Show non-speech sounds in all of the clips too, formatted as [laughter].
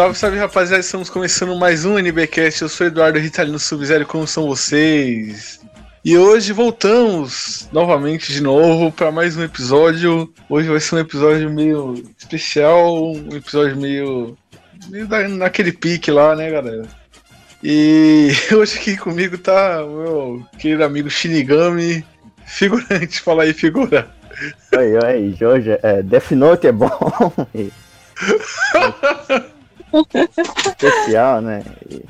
Salve, salve rapaziada, estamos começando mais um NBcast. Eu sou Eduardo Ritalino Sub-Zero, como são vocês? E hoje voltamos novamente de novo para mais um episódio. Hoje vai ser um episódio meio especial, um episódio meio, meio da, naquele pique lá, né, galera? E [laughs] hoje aqui comigo tá o meu querido amigo Shinigami, figurante. Fala aí, figura. Oi, oi, Jorge. É, Death Note é bom. [laughs] [laughs] Especial, né? E,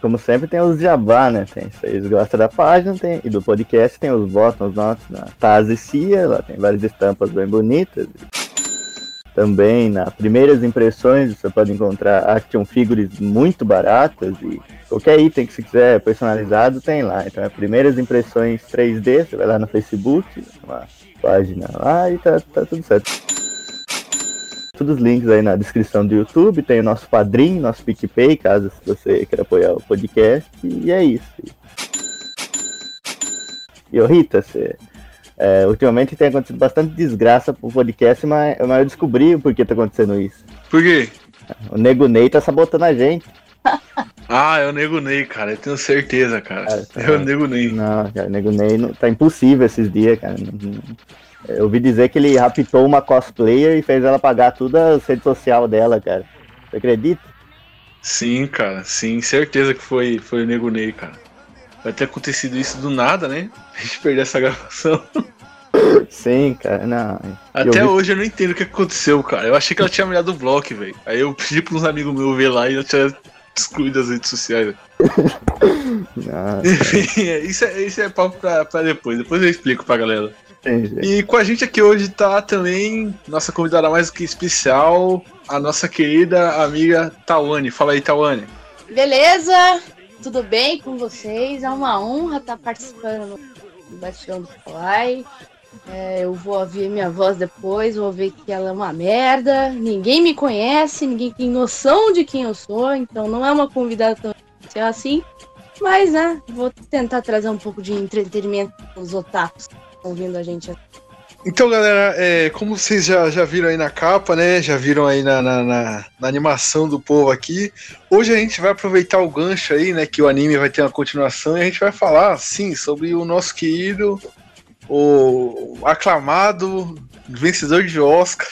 como sempre tem os jabá, né? Tem, vocês gostam da página tem, e do podcast, tem os botões nossos na Taz Cia, lá tem várias estampas bem bonitas. Também na Primeiras Impressões você pode encontrar action figures muito baratas e qualquer item que você quiser personalizado tem lá. Então é Primeiras Impressões 3D, você vai lá no Facebook, uma página lá e tá, tá tudo certo. Todos os links aí na descrição do YouTube, tem o nosso padrinho, nosso PicPay, caso você queira apoiar o podcast, e é isso. E ô Rita, você, é, ultimamente tem acontecido bastante desgraça pro podcast, mas, mas eu descobri por que tá acontecendo isso. Por quê? O Nego Ney tá sabotando a gente. [laughs] Ah, é o Nego Ney, cara. Eu tenho certeza, cara. É, o Nego Ney. Não, cara, o Nego Ney não, tá impossível esses dias, cara. Eu ouvi dizer que ele raptou uma cosplayer e fez ela pagar toda a rede social dela, cara. Você acredita? Sim, cara. Sim, certeza que foi, foi o Nego Ney, cara. Vai ter acontecido isso do nada, né? A gente perdeu essa gravação. [laughs] Sim, cara, não. Até eu vi... hoje eu não entendo o que aconteceu, cara. Eu achei que ela tinha mirado o bloco, velho. Aí eu pedi para uns amigos meus ver lá e ela tinha excluído as redes sociais. [laughs] [laughs] Enfim, isso é, isso é papo pra, pra depois. Depois eu explico pra galera. E com a gente aqui hoje tá também nossa convidada mais do que especial, a nossa querida amiga Tawane. Fala aí, Tawane. Beleza? Tudo bem com vocês? É uma honra estar participando do Batidão do Kawaii. É, eu vou ouvir minha voz depois, vou ver que ela é uma merda. Ninguém me conhece, ninguém tem noção de quem eu sou, então não é uma convidada tão especial assim. Mas, né, vou tentar trazer um pouco de entretenimento para os otakus ouvindo a gente. Então, galera, é, como vocês já, já viram aí na capa, né? Já viram aí na, na, na, na, animação do povo aqui. Hoje a gente vai aproveitar o gancho aí, né? Que o anime vai ter uma continuação e a gente vai falar, sim, sobre o nosso querido, o aclamado vencedor de Oscar.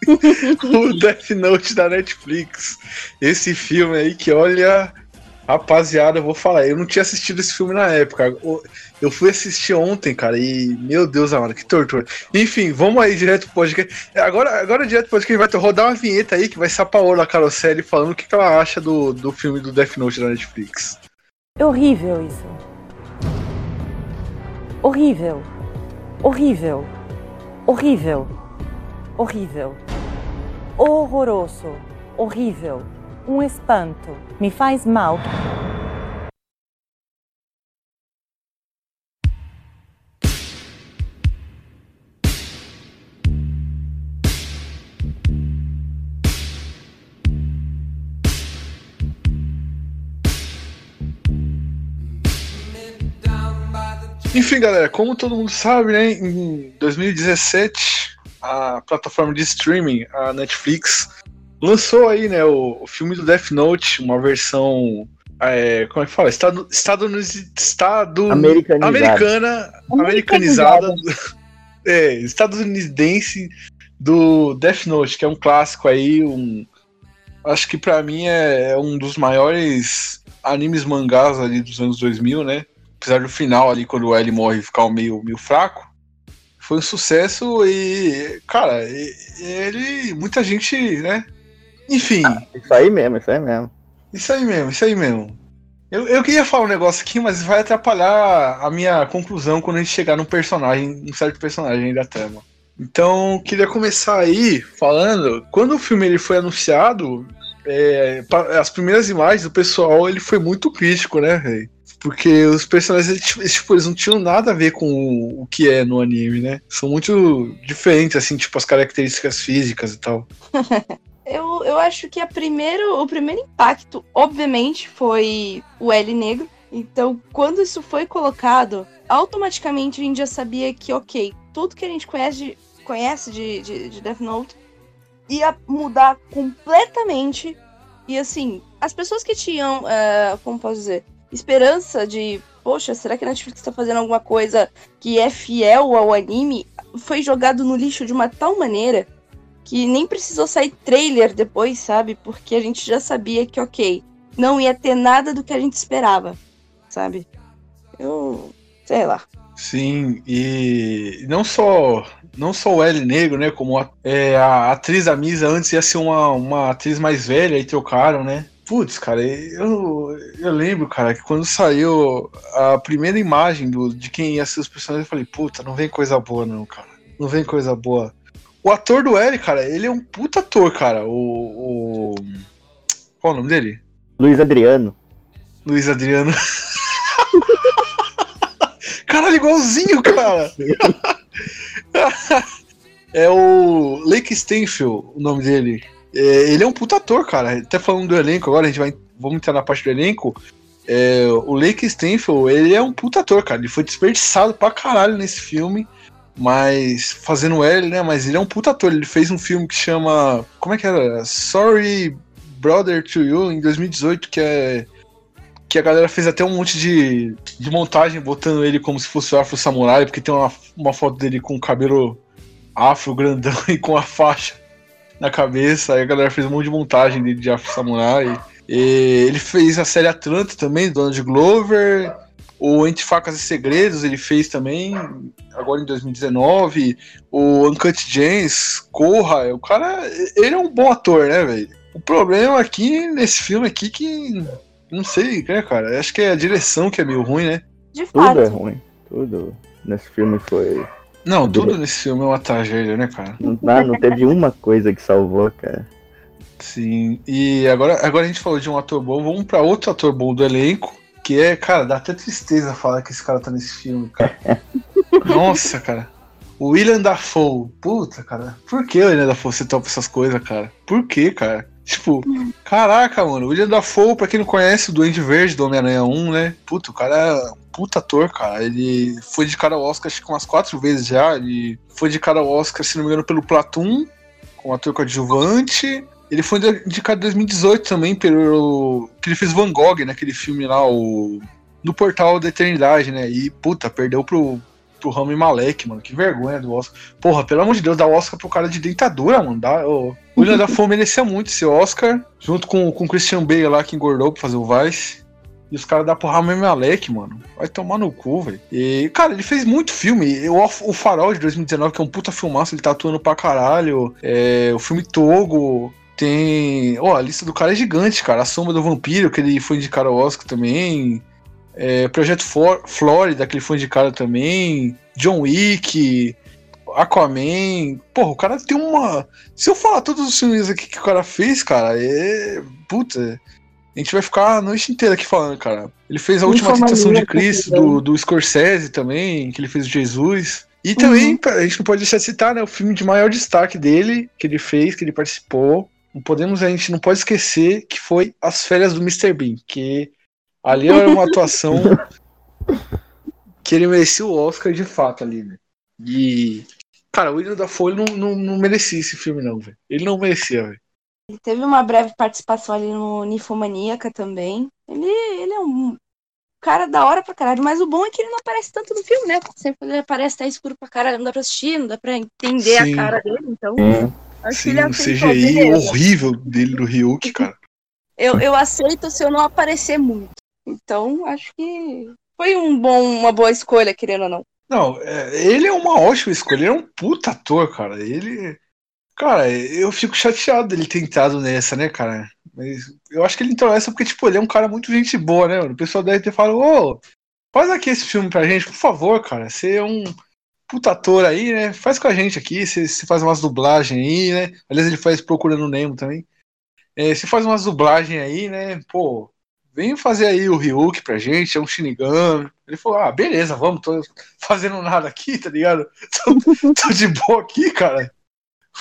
[laughs] o Death Note da Netflix. Esse filme aí que, olha, Rapaziada, eu vou falar, eu não tinha assistido esse filme na época. Eu fui assistir ontem, cara, e meu Deus amado, que tortura. Enfim, vamos aí direto pro podcast. Agora, agora direto pro podcast, vai rodar uma vinheta aí que vai ser a Paola Carosselli falando o que, que ela acha do, do filme do Death Note da Netflix. É horrível isso. Horrível. Horrível. Horrível. Horrível. Horroroso. Horrível um espanto, me faz mal. Enfim, galera, como todo mundo sabe, né, em 2017, a plataforma de streaming, a Netflix, lançou aí, né, o, o filme do Death Note, uma versão. É, como é que fala? Estado, estado, estado americanizada. americana, americanizada, [laughs] é, estadunidense do Death Note, que é um clássico aí, um, acho que para mim é, é, um dos maiores animes mangás ali dos anos 2000, né? Apesar do final ali, quando o L morre, ficar meio, meio fraco, foi um sucesso e, cara, ele, muita gente, né, enfim. Ah, isso aí mesmo, isso aí mesmo. Isso aí mesmo, isso aí mesmo. Eu, eu queria falar um negócio aqui, mas vai atrapalhar a minha conclusão quando a gente chegar num personagem, um certo personagem da trama. Então, queria começar aí falando, quando o filme ele foi anunciado, é, as primeiras imagens do pessoal ele foi muito crítico, né, véio? Porque os personagens eles, tipo, eles não tinham nada a ver com o, o que é no anime, né? São muito diferentes, assim, tipo, as características físicas e tal. [laughs] eu, eu acho que a primeiro, o primeiro impacto, obviamente, foi o L negro. Então, quando isso foi colocado, automaticamente a gente já sabia que, ok, tudo que a gente conhece, conhece de, de, de Death Note ia mudar completamente E assim, as pessoas que tinham, uh, como posso dizer, esperança de, poxa, será que a Netflix tá fazendo alguma coisa que é fiel ao anime? Foi jogado no lixo de uma tal maneira que nem precisou sair trailer depois, sabe? Porque a gente já sabia que, ok, não ia ter nada do que a gente esperava, sabe? Eu, sei lá. Sim, e não só não só o L negro, né? Como a, é, a atriz da Misa antes ia ser uma, uma atriz mais velha e trocaram, né? Putz, cara, eu, eu lembro, cara, que quando saiu a primeira imagem do, de quem ia ser os personagens, eu falei, puta, não vem coisa boa, não, cara. Não vem coisa boa. O ator do L, cara, ele é um puta ator, cara. O. o... Qual o nome dele? Luiz Adriano. Luiz Adriano. [laughs] Caralho, igualzinho, cara. [laughs] é o Lake Stanfield, o nome dele. É, ele é um puta ator, cara. Até falando do elenco agora, a gente vai. Vamos entrar na parte do elenco. É, o Lake Stanfield, ele é um puta ator, cara. Ele foi desperdiçado pra caralho nesse filme. Mas. Fazendo L, né? Mas ele é um puta ator. Ele fez um filme que chama. Como é que era? Sorry Brother to You, em 2018, que é que a galera fez até um monte de, de montagem botando ele como se fosse o Afro Samurai, porque tem uma, uma foto dele com o cabelo afro grandão [laughs] e com a faixa na cabeça. Aí a galera fez um monte de montagem dele de Afro Samurai. E ele fez a série Atlanta também, Donald Glover. O Entre Facas e Segredos ele fez também, agora em 2019. O Uncut James, Corra. O cara, ele é um bom ator, né, velho? O problema aqui, nesse filme aqui, que não sei, né, cara? Acho que é a direção que é meio ruim, né? De fato. Tudo é ruim. Tudo nesse filme foi. Não, tudo nesse filme é uma tragédia, né, cara? Não, não teve uma coisa que salvou, cara. Sim, e agora, agora a gente falou de um ator bom, vamos pra outro ator bom do elenco, que é, cara, dá até tristeza falar que esse cara tá nesse filme, cara. [laughs] Nossa, cara. O William Dafoe, puta, cara. Por que o William Dafoe você topa essas coisas, cara? Por que, cara? Tipo, caraca, mano, o William Dafoe, pra quem não conhece, o Duende Verde do Homem-Aranha 1, né? Puta, o cara é um puta ator, cara. Ele foi de cara ao Oscar acho que umas quatro vezes já. Ele foi de cara ao Oscar, se não me engano, pelo Platum, com ator coadjuvante. Ele foi indicado em 2018 também pelo. que ele fez Van Gogh, naquele filme lá, o. No Portal da Eternidade, né? E, puta, perdeu pro, pro Rami Malek, mano. Que vergonha do Oscar. Porra, pelo amor de Deus, dá Oscar pro cara de dentadura, mano. Dá, oh. O William [laughs] Dafoe merecia muito esse Oscar, junto com, com o Christian Bale lá, que engordou pra fazer o Vice. E os caras dão pro Rami Malek, mano. Vai tomar no cu, velho. E, cara, ele fez muito filme. O, o Farol de 2019, que é um puta filmaço, ele tá atuando pra caralho. É, o filme Togo. Tem. Ó, oh, a lista do cara é gigante, cara. A Sombra do Vampiro, que ele foi indicado ao Oscar também. É, Projeto For Flórida, que ele foi indicado também. John Wick. Aquaman. Porra, o cara tem uma. Se eu falar todos os filmes aqui que o cara fez, cara, é. Puta. A gente vai ficar a noite inteira aqui falando, cara. Ele fez a última tentação de Cristo do, do Scorsese também, que ele fez o Jesus. E também, uhum. a gente não pode deixar de citar, né? O filme de maior destaque dele, que ele fez, que ele participou. Não podemos, a gente não pode esquecer que foi As Férias do Mr. Bean, que Ali era uma atuação [laughs] que ele merecia o Oscar de fato ali, né? E. Cara, o William da Folha não, não, não merecia esse filme, não, velho. Ele não merecia, velho. Ele teve uma breve participação ali no Ninfomaníaca também. Ele, ele é um cara da hora pra caralho, mas o bom é que ele não aparece tanto no filme, né? Sempre ele aparece até escuro pra caralho, não dá pra assistir, não dá pra entender Sim. a cara dele, então. É. Sim, o CGI horrível dele do Ryuk, cara. Eu, eu aceito se eu não aparecer muito. Então, acho que foi um bom, uma boa escolha, querendo ou não. Não, é, ele é uma ótima escolha, ele é um puta ator, cara. Ele. Cara, eu fico chateado dele ter entrado nessa, né, cara? Mas eu acho que ele entrou nessa porque, tipo, ele é um cara muito gente boa, né? O pessoal deve ter falado, ô, faz aqui esse filme pra gente, por favor, cara. Você é um puta ator aí, né? Faz com a gente aqui, você, faz umas dublagens aí, né? Aliás, ele faz Procurando o Nemo também. É, você faz umas dublagens aí, né? Pô, vem fazer aí o Ryuk pra gente, é um Shinigami. Ele falou, ah, beleza, vamos, tô fazendo nada aqui, tá ligado? [laughs] Tô, tô de boa aqui, cara.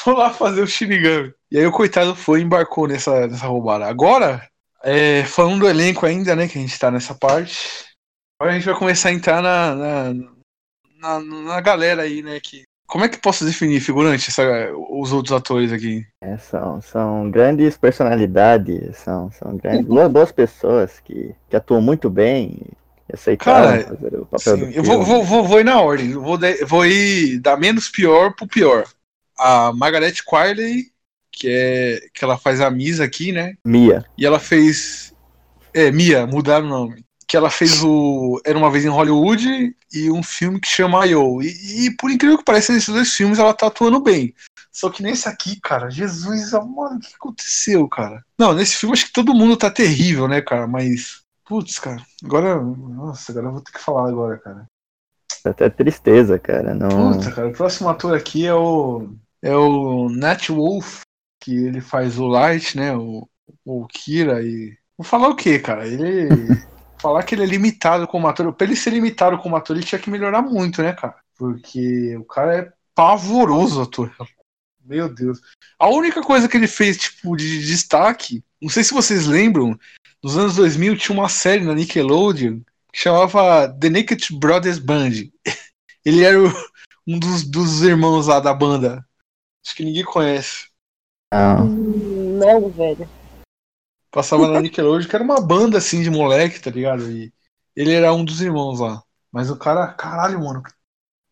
Vou lá fazer o Shinigami. E aí o coitado foi e embarcou nessa, nessa roubada. Agora, é, falando do elenco ainda, né, que a gente tá nessa parte, agora a gente vai começar a entrar na, na, na, na galera aí, né, que como é que posso definir figurante, essa, os outros atores aqui? É, são, são grandes personalidades, são, são grandes, boas, boas pessoas que, que atuam muito bem e aceitaram Cara, fazer o papel Sim, eu vou, vou, vou, vou ir na ordem. Vou, de- vou ir da menos pior pro pior. A Margaret Qualley, que é que ela faz a Misa aqui, né? Mia. E ela fez. É, Mia, mudaram o nome. Que ela fez o. Era uma vez em Hollywood e um filme que chama I.O. E, e por incrível que pareça, nesses dois filmes ela tá atuando bem. Só que nesse aqui, cara, Jesus, mano, o que aconteceu, cara? Não, nesse filme acho que todo mundo tá terrível, né, cara? Mas. Putz, cara, agora. Nossa, agora eu vou ter que falar agora, cara. Até tristeza, cara. Não... Puta, cara, o próximo ator aqui é o. É o Nat Wolf, que ele faz o Light, né? O, o Kira e. Vou falar o quê, cara? Ele. [laughs] falar que ele é limitado como ator. Pra ele ser limitado como ator, ele tinha que melhorar muito, né, cara? Porque o cara é pavoroso ator. Meu Deus. A única coisa que ele fez, tipo, de destaque, não sei se vocês lembram, nos anos 2000 tinha uma série na Nickelodeon que chamava The Naked Brothers Band. [laughs] Ele era o- um dos, dos irmãos lá da banda. Acho que ninguém conhece. não. Não, velho. Passava na Nickelodeon, que era uma banda assim de moleque, tá ligado? E ele era um dos irmãos lá. Mas o cara, caralho, mano,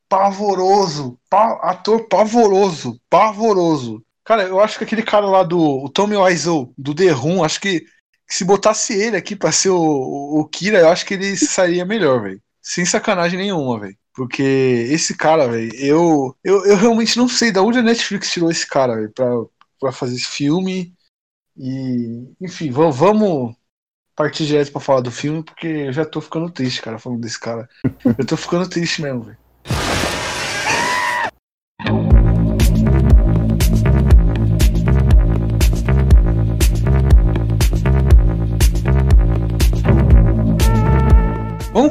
pavoroso, pa- ator pavoroso, pavoroso. Cara, eu acho que aquele cara lá do o Tommy Wiseau, do The Room, acho que, que se botasse ele aqui pra ser o, o, o Kira, eu acho que ele sairia melhor, velho. Sem sacanagem nenhuma, velho. Porque esse cara, velho, eu, eu, eu realmente não sei da onde a Netflix tirou esse cara, velho, pra, pra fazer esse filme. E, enfim, va- vamos partir direto pra falar do filme, porque eu já tô ficando triste, cara, falando desse cara. Eu tô ficando triste mesmo, velho.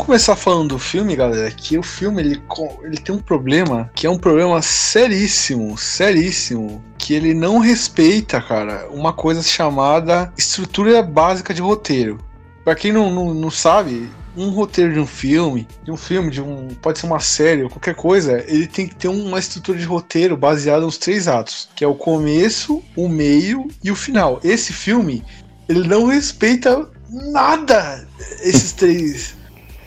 Vamos começar falando do filme, galera. Que o filme ele, ele tem um problema que é um problema seríssimo, seríssimo, que ele não respeita, cara, uma coisa chamada estrutura básica de roteiro. Pra quem não, não, não sabe, um roteiro de um filme, de um filme, de um pode ser uma série ou qualquer coisa, ele tem que ter uma estrutura de roteiro baseada nos três atos, que é o começo, o meio e o final. Esse filme ele não respeita nada esses três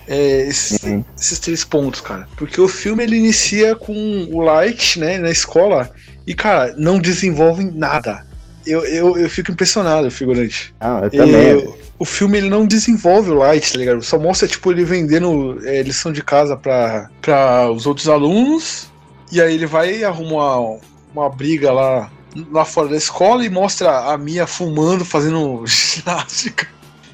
é, esses, Uhum. esses três pontos, cara. Porque o filme ele inicia com o Light, né, na escola, e, cara, não desenvolve nada. Eu, eu, eu fico impressionado, figurante. Não, eu E também. o filme ele não desenvolve o Light, tá ligado? Só mostra, tipo, ele vendendo é, lição de casa pra, pra os outros alunos, e aí ele vai e arruma uma, uma briga lá, lá fora da escola e mostra a Mia fumando, fazendo [laughs] ginástica.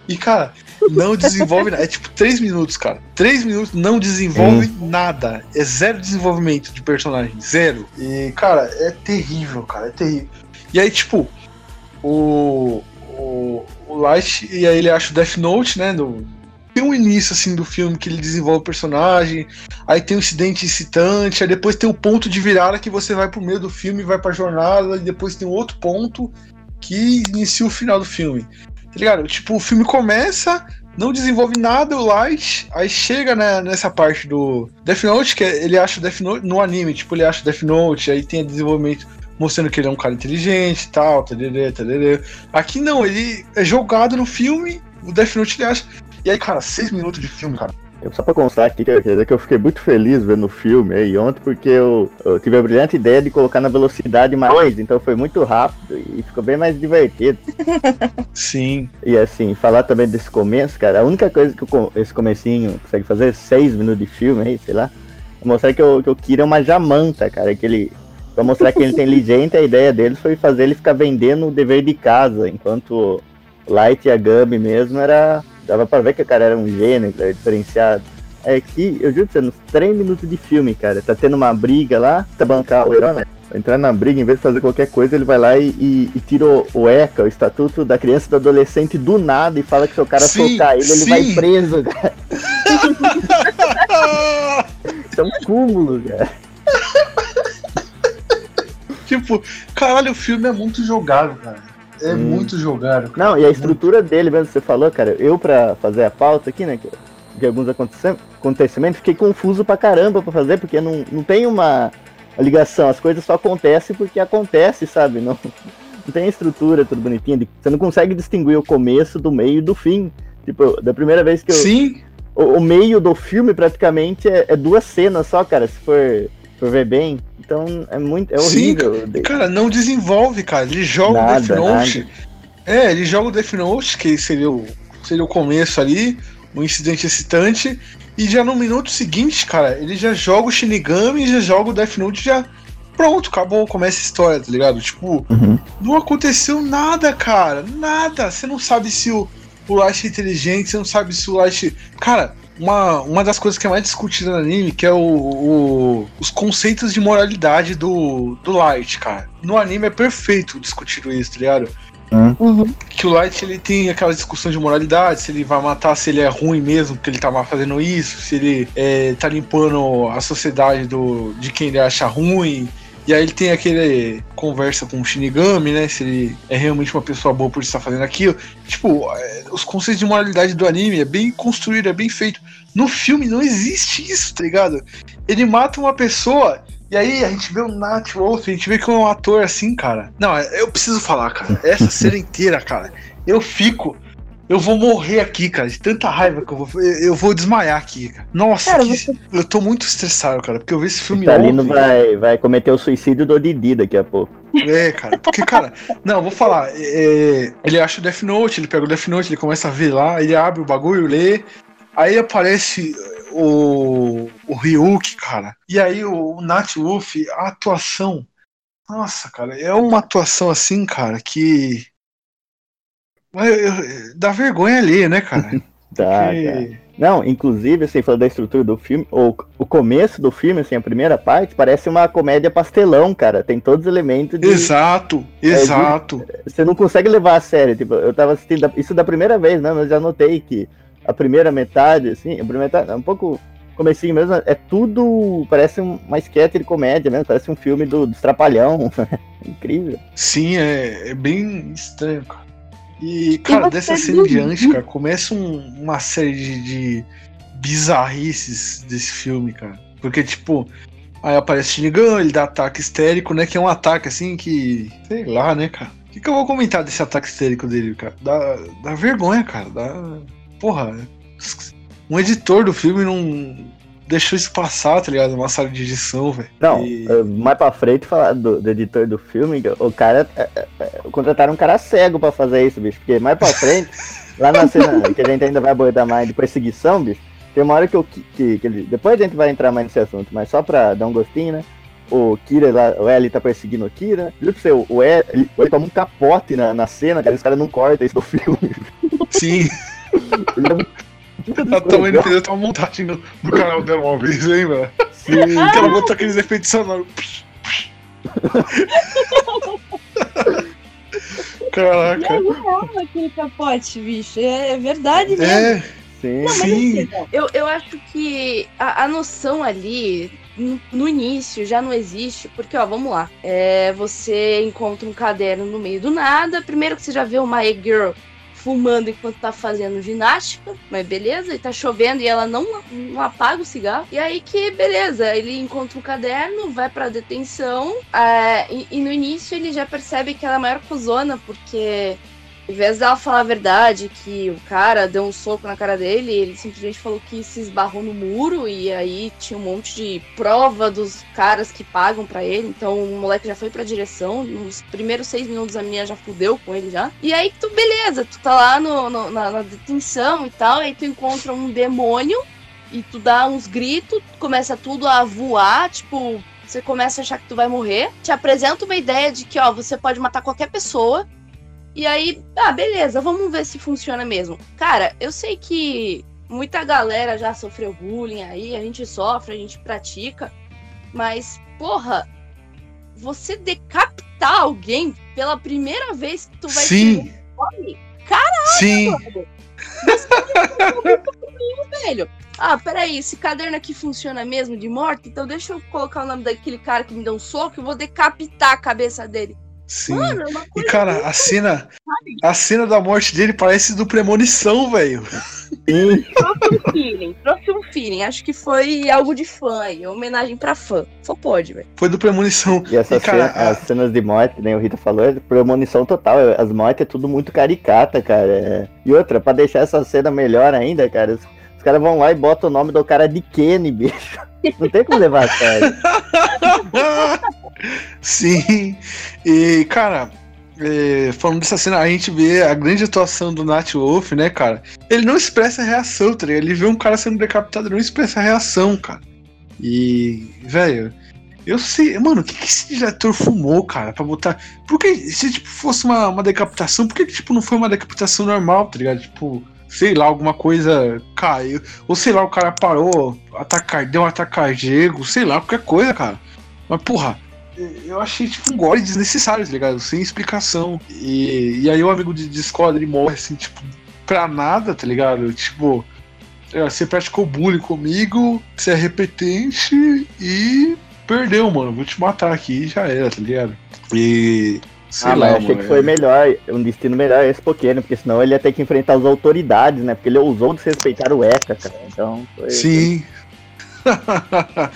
E, cara, não desenvolve nada. É tipo três minutos, cara. Três minutos não desenvolve nada. É zero desenvolvimento de personagem. Zero. E, cara, é terrível, cara. É terrível. E aí, tipo, o. O, o Light, e aí ele acha o Death Note, né? Do, tem um início assim do filme que ele desenvolve o personagem, aí tem um incidente excitante, aí depois tem o ponto de virada que você vai pro meio do filme, vai pra jornada, e depois tem um outro ponto que inicia o final do filme. Tá ligado? Tipo, o filme começa, não desenvolve nada o Light, aí chega né, nessa parte do Death Note, que ele acha o Death Note no anime, tipo, ele acha o Death Note, aí tem desenvolvimento mostrando que ele é um cara inteligente e tal, tadadê, tadadê. Aqui não, ele é jogado no filme, o Death Note ele acha. E aí, cara, seis minutos de filme, cara. Eu, só pra constar aqui, quer dizer que eu fiquei muito feliz vendo o filme aí ontem, porque eu, eu tive a brilhante ideia de colocar na velocidade mais, então foi muito rápido e ficou bem mais divertido. [laughs] Sim. E assim, falar também desse começo, cara, a única coisa que co- esse comecinho consegue fazer, seis minutos de filme aí, sei lá, é mostrar que o, que o Kira é uma jamanta, cara, que ele. Pra mostrar que ele é inteligente, [laughs] a ideia deles foi fazer ele ficar vendendo o dever de casa, enquanto Light e a Gabi mesmo era. Dava pra ver que o cara era um gênio, cara, diferenciado. É que, eu juro pra você, nos três minutos de filme, cara, tá tendo uma briga lá, tá bancar o herói, né? Entrar na briga, em vez de fazer qualquer coisa, ele vai lá e, e, e tira o, ECA, o Estatuto da Criança e do Adolescente, do nada e fala que se o cara Sim, soltar ele, ele vai sim. preso, cara. Isso é um cúmulo, cara. tipo, caralho, o filme é muito jogado, cara. É Hum. muito jogado. cara. Não, e a estrutura dele mesmo, você falou, cara, eu pra fazer a pauta aqui, né, de alguns acontecimentos, fiquei confuso pra caramba pra fazer, porque não, não tem uma, ligação. As coisas só acontecem porque acontece, sabe? Não, não tem estrutura tudo bonitinho. Você não consegue distinguir o começo do meio e do fim. Tipo, da primeira vez que eu. Sim. O, o meio do filme praticamente é, é, duas cenas só, cara, se for, for ver bem. Então é muito. É horrível. Sim, cara, não desenvolve, cara. Ele joga nada, o Death Note. Nada. É, ele joga o Death Note, que seria o, seria o começo ali, um incidente excitante. E já no minuto seguinte, cara, ele já joga o Shinigami, já joga o Death Note, já. Pronto, acabou, começa a história, tá ligado? Tipo, uhum. não aconteceu nada, cara. Nada. Você não sabe se o, o Light é inteligente, você não sabe se o Light. Cara, uma, uma das coisas que é mais discutida no anime, que é o, o, os conceitos de moralidade do, do Light, cara. No anime é perfeito discutir isso, tá ligado? Uhum. Que o Light ele tem aquela discussão de moralidade, se ele vai matar, se ele é ruim mesmo, porque ele tava fazendo isso, se ele é, tá limpando a sociedade do, de quem ele acha ruim. E aí ele tem aquele conversa com o Shinigami, né? Se ele é realmente uma pessoa boa por estar fazendo aquilo. Tipo, é, os conceitos de moralidade do anime é bem construído, é bem feito. No filme não existe isso, tá ligado? Ele mata uma pessoa e aí a gente vê o Nat Wolf, a gente vê que é um ator assim, cara. Não, eu preciso falar, cara. Essa [laughs] cena inteira, cara. Eu fico. Eu vou morrer aqui, cara, de tanta raiva que eu vou. Eu vou desmaiar aqui, cara. Nossa, cara, que... você... eu tô muito estressado, cara, porque eu vi esse filme Vitalino vai, vai cometer o suicídio do Didi daqui a pouco. É, cara, porque, cara, não, vou falar. É, ele acha o Death Note, ele pega o Death Note, ele começa a ver lá, ele abre o bagulho, lê, aí aparece o, o Ryuk, cara. E aí o, o Nat Wolf, a atuação. Nossa, cara, é uma atuação assim, cara, que. Dá vergonha ali, né, cara? [laughs] Dá, Porque... Não, inclusive, assim, falando da estrutura do filme, o, o começo do filme, assim, a primeira parte, parece uma comédia pastelão, cara. Tem todos os elementos de. Exato, exato. É, de, você não consegue levar a sério. Tipo, eu tava assistindo isso da primeira vez, né? Mas já notei que a primeira metade, assim, a primeira metade, é um pouco comecinho mesmo, é tudo, parece uma sketch de comédia mesmo, parece um filme do, do Trapalhão, [laughs] incrível. Sim, é, é, bem estranho, cara. E, cara, e dessa cena em diante, cara, começa um, uma série de, de bizarrices desse filme, cara. Porque, tipo, aí aparece Shinigami, ele dá ataque histérico, né, que é um ataque, assim, que, sei lá, né, cara. O que, que eu vou comentar desse ataque histérico dele, cara? Dá, dá vergonha, cara, dá porra, um editor do filme não deixou isso passar, tá ligado? Uma sala de edição, velho. Não, e... mais pra frente, falar do, do, editor do filme, o cara. É, é, é, contrataram um cara cego pra fazer isso, bicho. Porque mais pra frente, [laughs] lá na cena que a gente ainda vai abordar mais de perseguição, bicho, tem uma hora que eu. Que, que ele, depois a gente vai entrar mais nesse assunto, mas só pra dar um gostinho, né? O Kira lá, o L tá perseguindo o Kira. Viu pra você, o L, ele, ele toma um capote na, na cena, cara, os caras não cortam isso do filme. Sim. [laughs] A tamanho fez até uma montagem no, no, canal dela uma vez, lembra? Sim. Que ela botou aqueles efeitos sonoros. Caraca. Eu amo aquele capote, bicho. É, é verdade mesmo. É. Sim. Não, Sim. Assim, eu, eu acho que a, a noção ali, no, no, início, já não existe, porque, ó, vamos lá. É, você encontra um caderno no meio do nada. Primeiro que você já vê uma e-girl fumando enquanto tá fazendo ginástica, mas beleza, e tá chovendo e ela não, não apaga o cigarro. E aí que, beleza, ele encontra um caderno, vai pra detenção, é, e, e, no início ele já percebe que ela é a maior cuzona, porque em vez dela falar a verdade, que o cara deu um soco na cara dele, ele simplesmente falou que se esbarrou no muro e aí tinha um monte de prova dos caras que pagam para ele. Então o moleque já foi pra direção. Nos primeiros seis minutos a menina já fudeu com ele já. E aí tu, beleza, tu tá lá no, no na, na detenção e tal, aí tu encontra um demônio e tu dá uns gritos, começa tudo a voar, tipo, você começa a achar que tu vai morrer. Te apresenta uma ideia de que, ó, você pode matar qualquer pessoa e aí, ah, beleza, vamos ver se funciona mesmo. Cara, eu sei que muita galera já sofreu bullying aí, a gente sofre, a gente pratica, mas, porra, você decapitar alguém pela primeira vez que tu vai Sim. Fome, caralho, Sim. Mano. Você velho. Ah, peraí, esse caderno aqui funciona mesmo de morte? Então deixa eu colocar o nome daquele cara que me deu um soco e vou decapitar a cabeça dele. Sim. Mano, é uma E cara, muito- a cena, a cena da morte dele parece do Premonição, velho. Trouxe um feeling, trouxe um feeling. Acho que foi algo de fã aí, homenagem pra fã. Só pode, velho. Foi do Premonição. e essas E, cara, cenas- as cenas de morte, nem o Rita falou, é premonição total. As mortes é tudo muito caricata, cara. E outra, pra deixar essa cena melhor ainda, cara, os, caras vão lá e botam o nome do cara de Kenny, bicho. Não tem como levar a sério. [laughs] Sim. E, cara, é, falando dessa cena, a gente vê a grande atuação do Nat Wolf, né, cara? Ele não expressa reação, tá ligado? Ele vê um cara sendo decapitado, ele não expressa reação, cara. E, velho, eu sei, mano, o que, que esse diretor fumou, cara, pra botar. Por que, se tipo, fosse uma, uma decapitação, por que, que, tipo, não foi uma decapitação normal, tá ligado? Tipo, sei lá, alguma coisa caiu. Ou sei lá, o cara parou, atacar, deu um ataque cardíaco, sei lá, qualquer coisa, cara. Mas, porra, eu achei tipo um gore desnecessário, tá ligado? Sem explicação. E, e aí o amigo de, de escola ele morre assim, tipo, pra nada, tá ligado? Tipo, é, você praticou bullying comigo, você é repetente e perdeu, mano. Vou te matar aqui e já era, tá ligado? E. Sei ah, lá, mas achei mano, que foi é- melhor, um destino melhor esse Pokémon, porque senão ele ia ter que enfrentar as autoridades, né? Porque ele ousou desrespeitar o ECA, cara. Então foi. Sim. [laughs]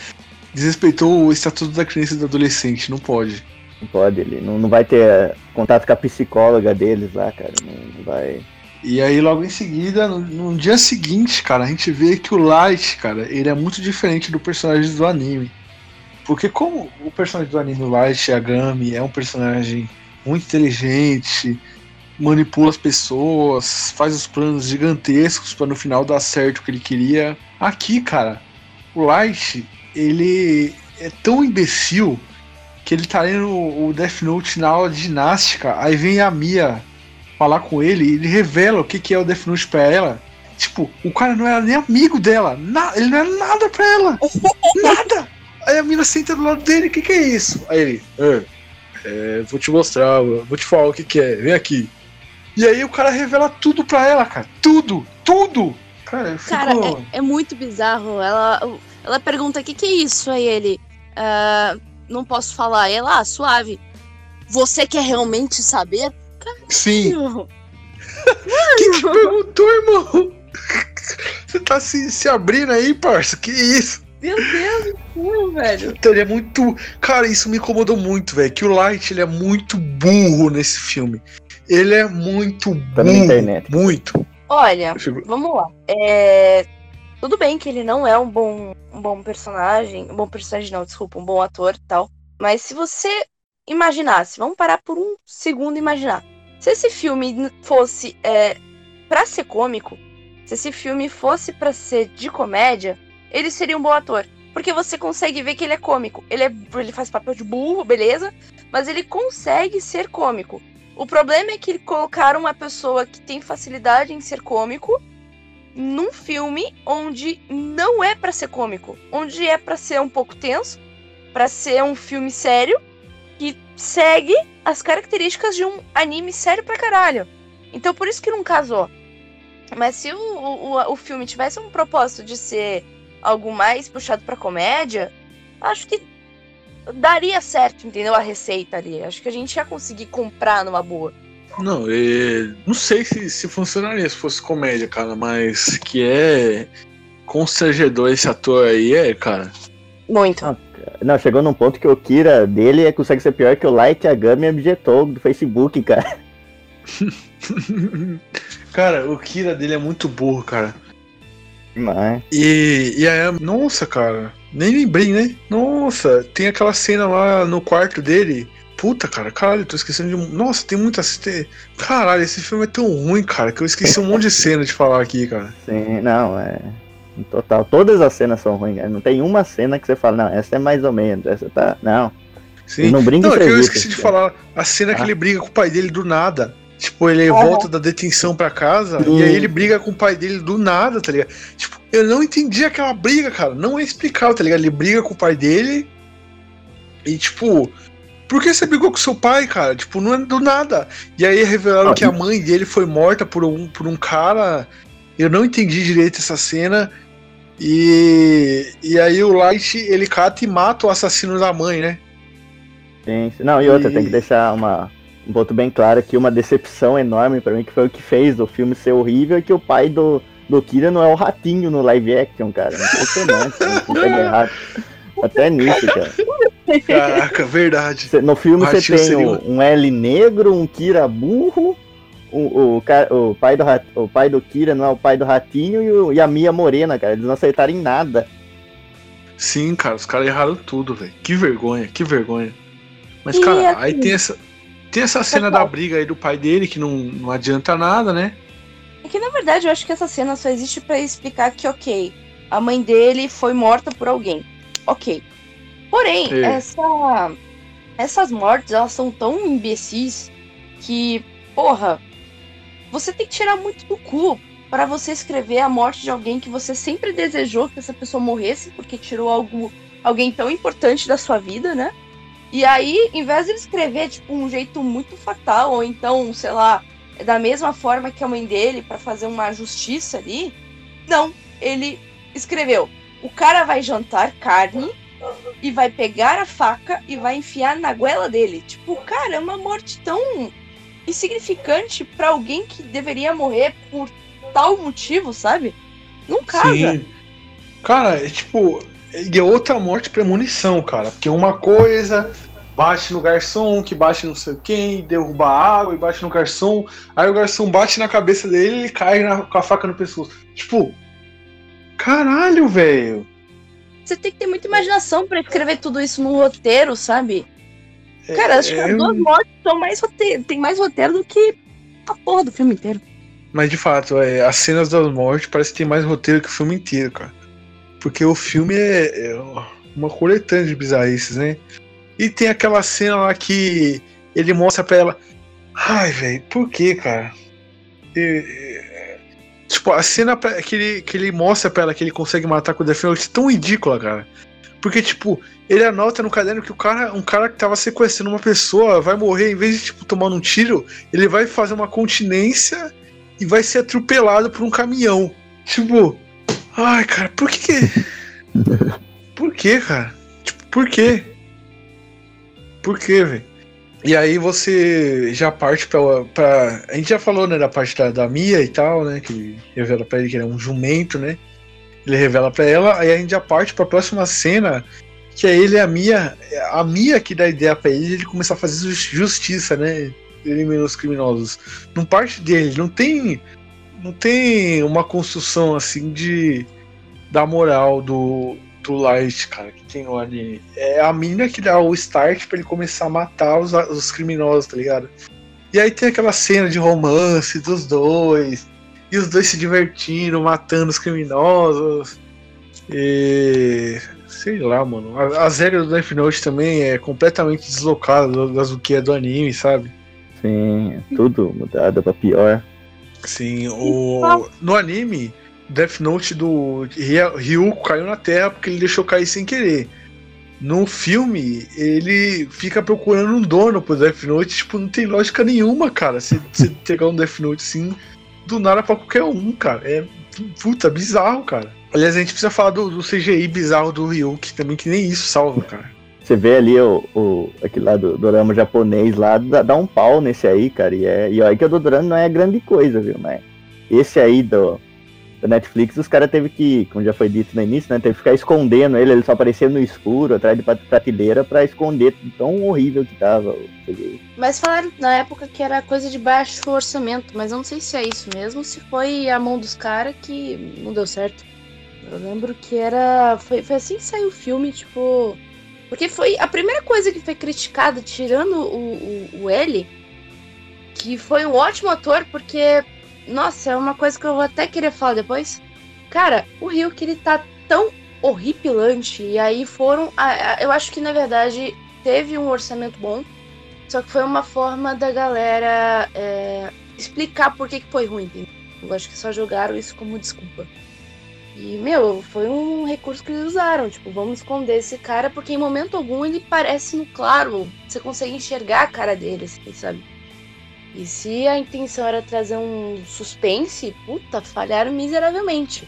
Desrespeitou o estatuto da criança e do adolescente, não pode. Não pode, ele não, não vai ter eh, contato com a psicóloga deles lá, cara. Não, não vai. E aí, logo em seguida, no, no dia seguinte, cara, a gente vê que o Light, cara, ele é muito diferente do personagem do anime. Porque como o personagem do anime, Light Yagami, é um personagem muito inteligente, manipula as pessoas, faz os planos gigantescos para no final dar certo o que ele queria. Aqui, cara, o Light, ele é tão imbecil que ele tá lendo o Death Note na aula de ginástica, aí vem a Mia falar com ele e ele revela o que, que é o Death Note pra ela. Tipo, o cara não era nem amigo dela. Na, ele não era nada pra ela. [laughs] nada! Aí a mina senta do lado dele, o que, que é isso? Aí ele, "É, é, vou te mostrar, vou te falar o que, que é, vem aqui. E aí o cara revela tudo pra ela, cara. Tudo, tudo! Cara, fico. Cara, é, é muito bizarro. Ela, ela pergunta: o que, que é isso? Aí ele. "Ah, não posso falar. Ela, ah, suave. Você quer realmente saber? Sim. [laughs] Meu, Quem que perguntou, irmão? [laughs] Você tá se, se abrindo aí, parça? Que isso? Meu Deus céu, velho. Então, ele é muito. Cara, isso me incomodou muito, velho. Que o Light ele é muito burro nesse filme. Ele é muito Tá na burro. internet. Muito. Olha, fico- vamos lá. É, Tudo bem que ele não é um bom, um bom personagem. Um bom personagem, não, desculpa, um bom ator e tal. Mas se você imaginasse, vamos parar por um segundo e imaginar. Se esse filme fosse é, para ser cômico, se esse filme fosse pra ser de comédia, ele seria um bom ator. Porque você consegue ver que ele é cômico. Ele, é, ele faz papel de burro, beleza? Mas ele consegue ser cômico. O problema é que colocaram uma pessoa que tem facilidade em ser cômico num filme onde não é pra ser cômico, onde é pra ser um pouco tenso, pra ser um filme sério que segue as características de um anime sério pra caralho. Então por isso que não casou. Mas se o, o, o filme tivesse um propósito de ser algo mais puxado pra comédia, acho que daria certo, entendeu? A receita ali. Acho que a gente ia conseguir comprar numa boa. Não, é, não sei se, se funcionaria se fosse comédia, cara, mas que é constrangedor esse ator aí, é, cara. Muito. Ah, Não, chegou num ponto que o Kira dele é- consegue ser pior que o Light Yagami objetou do Facebook, cara. [laughs] cara, o Kira dele é muito burro, cara. Mas, E, e aí, nossa, cara, nem lembrei, né? Nossa, tem aquela cena lá no quarto dele. Puta, cara, caralho, tô esquecendo de. Nossa, tem muita. Caralho, esse filme é tão ruim, cara, que eu esqueci um monte de cena de falar aqui, cara. sim, não, é. Em total, todas as cenas são ruins, cara. Não tem uma cena que você fala, não, essa é mais ou menos, essa tá. Não. Sim. Ele não brinca Não, é que eu esqueci de falar a cena que Ah. ele briga com o pai dele do nada. Tipo, ele volta da detenção pra casa e aí ele briga com o pai dele do nada, tá ligado? Tipo, eu não entendi aquela briga, cara. Não é explicável, tá ligado? Ele briga com o pai dele e, tipo, por que você brigou com seu pai, cara? Tipo, não é do nada. E aí revelaram Ah, que a mãe dele foi morta por um, por um cara. Eu não entendi direito essa cena. E, e aí o Light, ele cata e mata o assassino da mãe, né? Sim, sim. Não, e outra, E- tem que deixar uma, um ponto bem claro aqui, uma decepção enorme pra mim, que foi o que fez o filme ser horrível, é que o pai do, do Kira não é o ratinho no live action, cara. Impressionante, né? Como tá errado. Até nisso, cara. Caraca, verdade. Cê- No filme você tem seria um, um L negro, um Kira burro, o, o, o, pai do, rat- o pai do Kira não é o pai do ratinho e, o- e a Mia morena, cara. Eles não acertaram em nada. Sim, cara, os caras erraram tudo, velho. Que vergonha, que vergonha. Mas, E cara, assim- aí tem essa, tem essa cena da briga aí do pai dele, que não, não adianta nada, né? É que na verdade eu acho que essa cena só existe pra explicar que, ok, a mãe dele foi morta por alguém. Ok. Porém, É. essa, essas mortes, elas são tão imbecis que, porra, você tem que tirar muito do cu pra você escrever a morte de alguém que você sempre desejou que essa pessoa morresse, porque tirou algo, alguém tão importante da sua vida, né? E aí, em vez de ele escrever, tipo, um jeito muito fatal, ou então, sei lá, da mesma forma que a mãe dele pra fazer uma justiça ali. Não, ele escreveu: o cara vai jantar carne e vai pegar a faca e vai enfiar na goela dele. Tipo, cara, é uma morte tão insignificante pra alguém que deveria morrer por tal motivo, sabe? Não casa. Sim. Cara, é tipo. E é outra morte premonição, cara. Porque uma coisa bate no garçom, que bate não sei quem, derruba a água e bate no garçom. Aí o garçom bate na cabeça dele e ele cai na- com a faca no pescoço. Tipo. Caralho, velho. Você tem que ter muita imaginação pra escrever tudo isso num roteiro, sabe? Cara, acho que é- as duas mortes são mais roteiro, tem mais roteiro do que a porra do filme inteiro. Mas de fato, é, as cenas das mortes parece que tem mais roteiro que o filme inteiro, cara. Porque o filme é, é uma coletânea de bizarrices, né? E tem aquela cena lá que ele mostra pra ela. Ai, velho, por que, cara? E- e- tipo, a cena que ele, que ele mostra pra ela que ele consegue matar com o Death Note é tão ridícula, cara. Porque, tipo, ele anota no caderno que o cara, um cara que tava sequestrando uma pessoa vai morrer, em vez de, tipo, tomar um tiro, ele vai fazer uma continência e vai ser atropelado por um caminhão. Tipo, ai, cara, por que. [laughs] Por que, cara? Tipo, por quê? Por quê, velho? E aí você já parte pra, pra. A gente já falou, né, da parte da, da Mia e tal, né? Que revela pra ele que ele é um jumento, né? Ele revela pra ela, aí a gente já parte pra próxima cena, que é ele e a Mia. A Mia que dá ideia pra ele, ele começar a fazer jus- justiça, né? Eliminar os criminosos. Não parte dele, não tem. Não tem uma construção assim de. Da moral do, do Light, cara, que tem anime. É a mina que dá o start pra ele começar a matar os, os criminosos, tá ligado? E aí tem aquela cena de romance dos dois, e os dois se divertindo, matando os criminosos. E. Sei lá, mano. A- As regras do Death Note também é completamente deslocada das do que é do anime, sabe? Sim, tudo mudado pra pior. Sim, o... no anime, Death Note do Ryuko caiu na Terra porque ele deixou cair sem querer. No filme, ele fica procurando um dono pro Death Note, tipo, não tem lógica nenhuma, cara. Você [laughs] pegar um Death Note assim, do nada pra qualquer um, cara. É puta, bizarro, cara. Aliás, a gente precisa falar do, do CGI bizarro do Ryuko, também, que nem isso salva, cara. Você vê ali o, o aquele lá do dorama japonês lá, dá, dá um pau nesse aí, cara. E, é, e que o do dorama não é grande coisa, viu? Mas esse aí do, do Netflix, os caras teve que, como já foi dito no início, né? Teve que ficar escondendo ele, ele só aparecia no escuro, atrás de prateleira, pra esconder de tão horrível que tava. Mas falaram na época que era coisa de baixo orçamento, mas eu não sei se é isso mesmo, se foi a mão dos caras que não deu certo. Eu lembro que era. Foi, foi assim que saiu o filme, tipo. Porque foi a primeira coisa que foi criticada, tirando o, o, o L, que foi um ótimo ator, porque. Nossa, é uma coisa que eu vou até querer falar depois. Cara, o Rio que ele tá tão horripilante, e aí foram. a- a- eu acho que na verdade teve um orçamento bom. Só que foi uma forma da galera é, explicar por que, que foi ruim. Eu acho que só jogaram isso como desculpa. E, meu, foi um recurso que eles usaram. Tipo, vamos esconder esse cara, porque em momento algum ele parece no claro. Você consegue enxergar a cara dele, assim, sabe? E se a intenção era trazer um suspense, puta, falharam miseravelmente.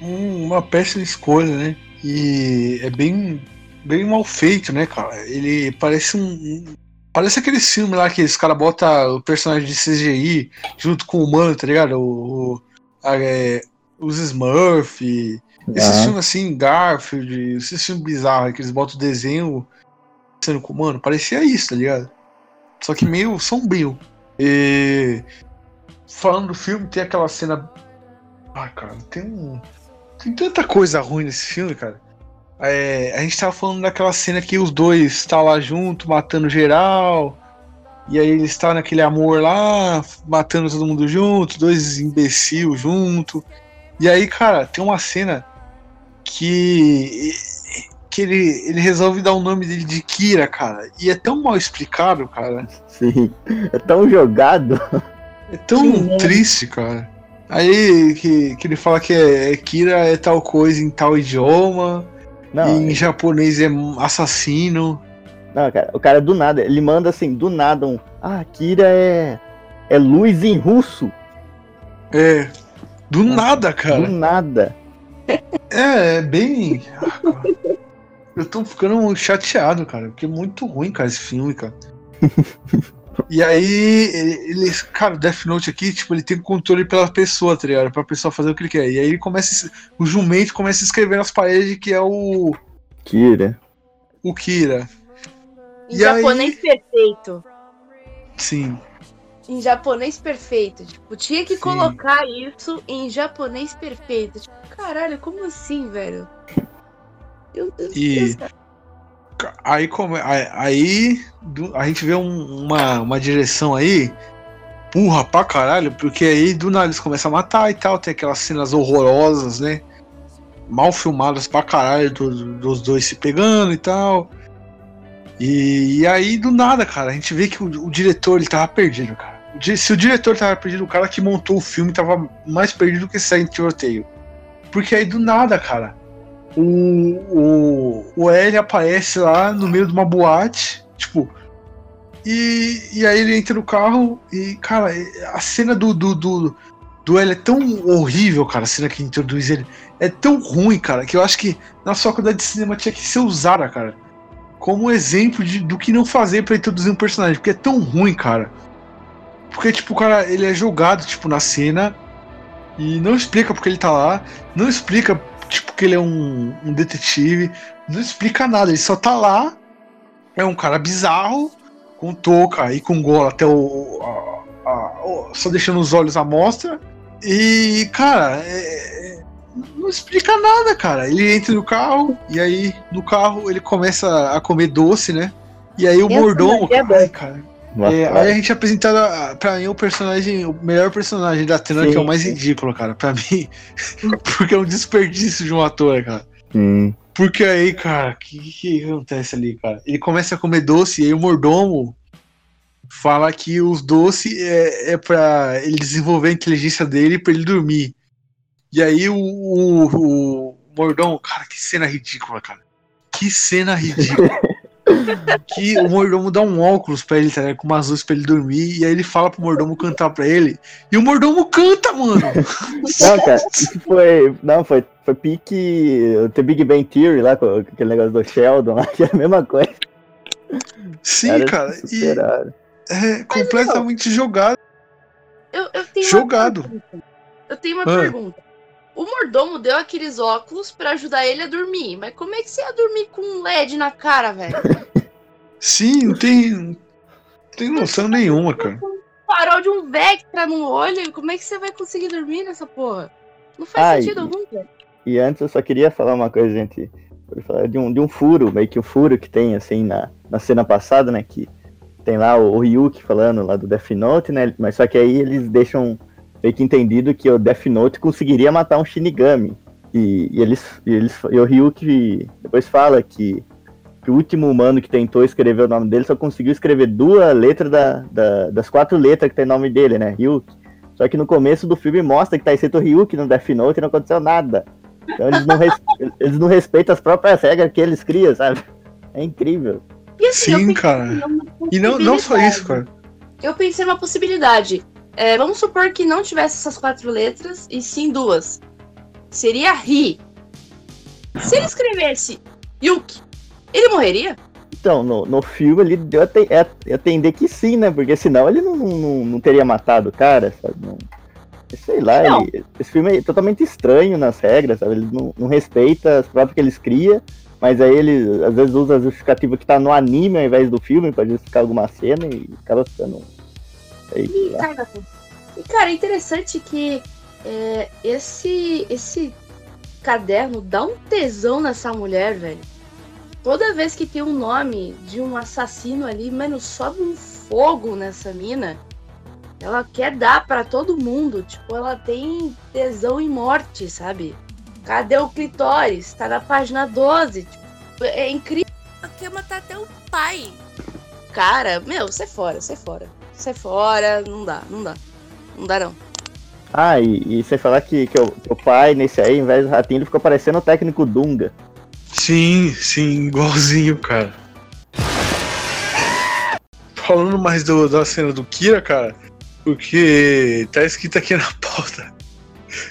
Um- uma péssima escolha, né? E é bem bem mal feito, né, cara? Ele parece um. Parece aquele filme lá que os caras botam o personagem de CGI junto com o humano, tá ligado? O, o- a- é, os Smurf, esses Ah. filmes assim, Garfield, esses filmes bizarros que eles botam o desenho sendo com o humano, parecia isso, tá ligado? Só que meio sombrio. E falando do filme, tem aquela cena. Ah, cara, tem um. Tem tanta coisa ruim nesse filme, cara. É, a gente tava falando daquela cena que os dois tá lá junto, matando geral. E aí eles estão naquele amor lá, matando todo mundo junto, dois imbecil junto. E aí, cara, tem uma cena que que ele, ele resolve dar o nome dele de Kira, cara. E é tão mal explicado, cara. Sim. É tão jogado. É tão Sim, né? triste, cara. Aí que, que ele fala que é, é Kira é tal coisa em tal idioma, Não, e em japonês é assassino. não, cara. O cara do nada, ele manda assim, do nada um. Ah, Kira é. É luz em russo. É. Do nada, Do cara. nada. É, é bem. Eu tô ficando chateado, cara, porque é muito ruim, cara, esse filme, cara. [laughs] E aí, ele- eles, cara, o Death Note aqui, tipo, ele tem controle pela pessoa, tá ligado? Pra pessoa fazer o que ele quer. E aí ele começa, o jumento começa a escrever nas paredes que é o, Kira. o Kira. Em E aí- japonês perfeito. Sim. Em japonês perfeito. Tipo, tinha que Sim. colocar isso em japonês perfeito. Tipo, caralho, como assim, velho? Meu Deus E- Aí, come, aí, aí do- a gente vê um- uma, uma direção aí, burra pra caralho, porque aí do nada eles começam a matar e tal, tem aquelas cenas horrorosas, né? Mal filmadas pra caralho, do- dos dois se pegando e tal. E, e aí do nada, cara, a gente vê que o, o diretor ele tava perdido, cara. Se o diretor tava perdido, o cara que montou o filme tava mais perdido que segue em tiroteio. Porque aí do nada, cara, o, o, o L aparece lá no meio de uma boate, tipo. E, e aí ele entra no carro e, cara, a cena do, do, do, do L é tão horrível, cara, a cena que introduz ele. É tão ruim, cara, que eu acho que na faculdade de cinema tinha que ser usada, cara. Como exemplo de, do que não fazer pra introduzir um personagem, porque é tão ruim, cara. Porque, tipo, o cara, ele é jogado, tipo, na cena e não explica porque ele tá lá, não explica tipo, que ele é um, um detetive, não explica nada, ele só tá lá, é um cara bizarro, com touca e com gola até o. a- a- o- só deixando os olhos à mostra. E, cara, é- não explica nada, cara. Ele entra no carro, e aí no carro ele começa a comer doce, né? E aí o mordomo. é Ai, cara. É, aí a gente é apresentado, a- pra mim, o personagem, o melhor personagem da Sim, que é o mais ridículo, cara, pra mim. [laughs] porque é um desperdício de um ator, cara. Sim. Porque aí, cara, o que, que acontece ali, cara? Ele começa a comer doce e aí o mordomo fala que os doces é, é pra ele desenvolver a inteligência dele pra ele dormir. E aí o, o, o mordomo, cara, que cena ridícula, cara. Que cena ridícula. [laughs] que o mordomo dá um óculos pra ele, tá ligado? Com umas luzes pra ele dormir. E aí ele fala pro mordomo cantar pra ele. E o mordomo canta, mano. [laughs] Não, cara, foi. Não, foi, foi pique The Big Bang Theory lá, com aquele negócio do Sheldon lá, [laughs] que é a mesma coisa. Sim, cara. E é completamente jogado. Eu, eu tenho Jogado. Eu tenho uma Ah. pergunta. O mordomo deu aqueles óculos pra ajudar ele a dormir. Mas como é que você ia dormir com um LED na cara, velho? Sim, não tem. Não tem noção nenhuma, cara. Farol de um Vectra no olho. Como é que você vai conseguir dormir nessa porra? Não faz Ai. sentido algum, velho. E antes eu só queria falar uma coisa, gente. Falar de um, de um furo, meio que um furo que tem, assim, na, na cena passada, né? Que tem lá o, o Ryuki falando lá do Death Note, né? Mas só que aí eles deixam meio que entendido que o Death Note conseguiria matar um Shinigami. E, e eles, e eles. E o Ryuki depois fala que, que o último humano que tentou escrever o nome dele só conseguiu escrever duas letras da, da- das quatro letras que tem o nome dele, né? Ryuki. Só que no começo do filme mostra que tá escrito Ryuki no Death Note e não aconteceu nada. Então eles não, res- [laughs] eles não respeitam as próprias regras que eles criam, sabe? É incrível. E assim, Sim, cara. E não, não só isso, cara. Eu pensei numa possibilidade. É, vamos supor que não tivesse essas quatro letras e sim duas. Seria Ri. Se ele escrevesse Yuki Ele morreria? Então, no, no filme ele deu a, te, a, a entender que sim, né? Porque senão ele não, não, não teria matado o cara, sabe? Não, sei lá, ele- esse filme é totalmente estranho nas regras, sabe? Ele não, não respeita as próprias que eles criam, mas aí ele às vezes usa a justificativa que tá no anime ao invés do filme pra justificar alguma cena e acaba ficando. Cara, e cara, é interessante que é, esse, esse caderno dá um tesão nessa mulher, velho. Toda vez que tem um nome de um assassino ali, mano, sobe um fogo nessa mina. Ela quer dar pra todo mundo. Tipo, ela tem tesão em morte, sabe? Cadê o clitóris? Tá na página 12. Tipo, é incrível. Ela quer matar até o pai. Cara, meu, sai fora, sai fora. Sai fora, não dá, não dá. Não dá não. Ah, e, e você falar que, que, o, que o pai, nesse aí, ao invés do ratinho, ele ficou parecendo o técnico Dunga. Sim, sim, igualzinho, cara. Falando mais do- da cena do Kira, cara, porque tá escrito aqui na pauta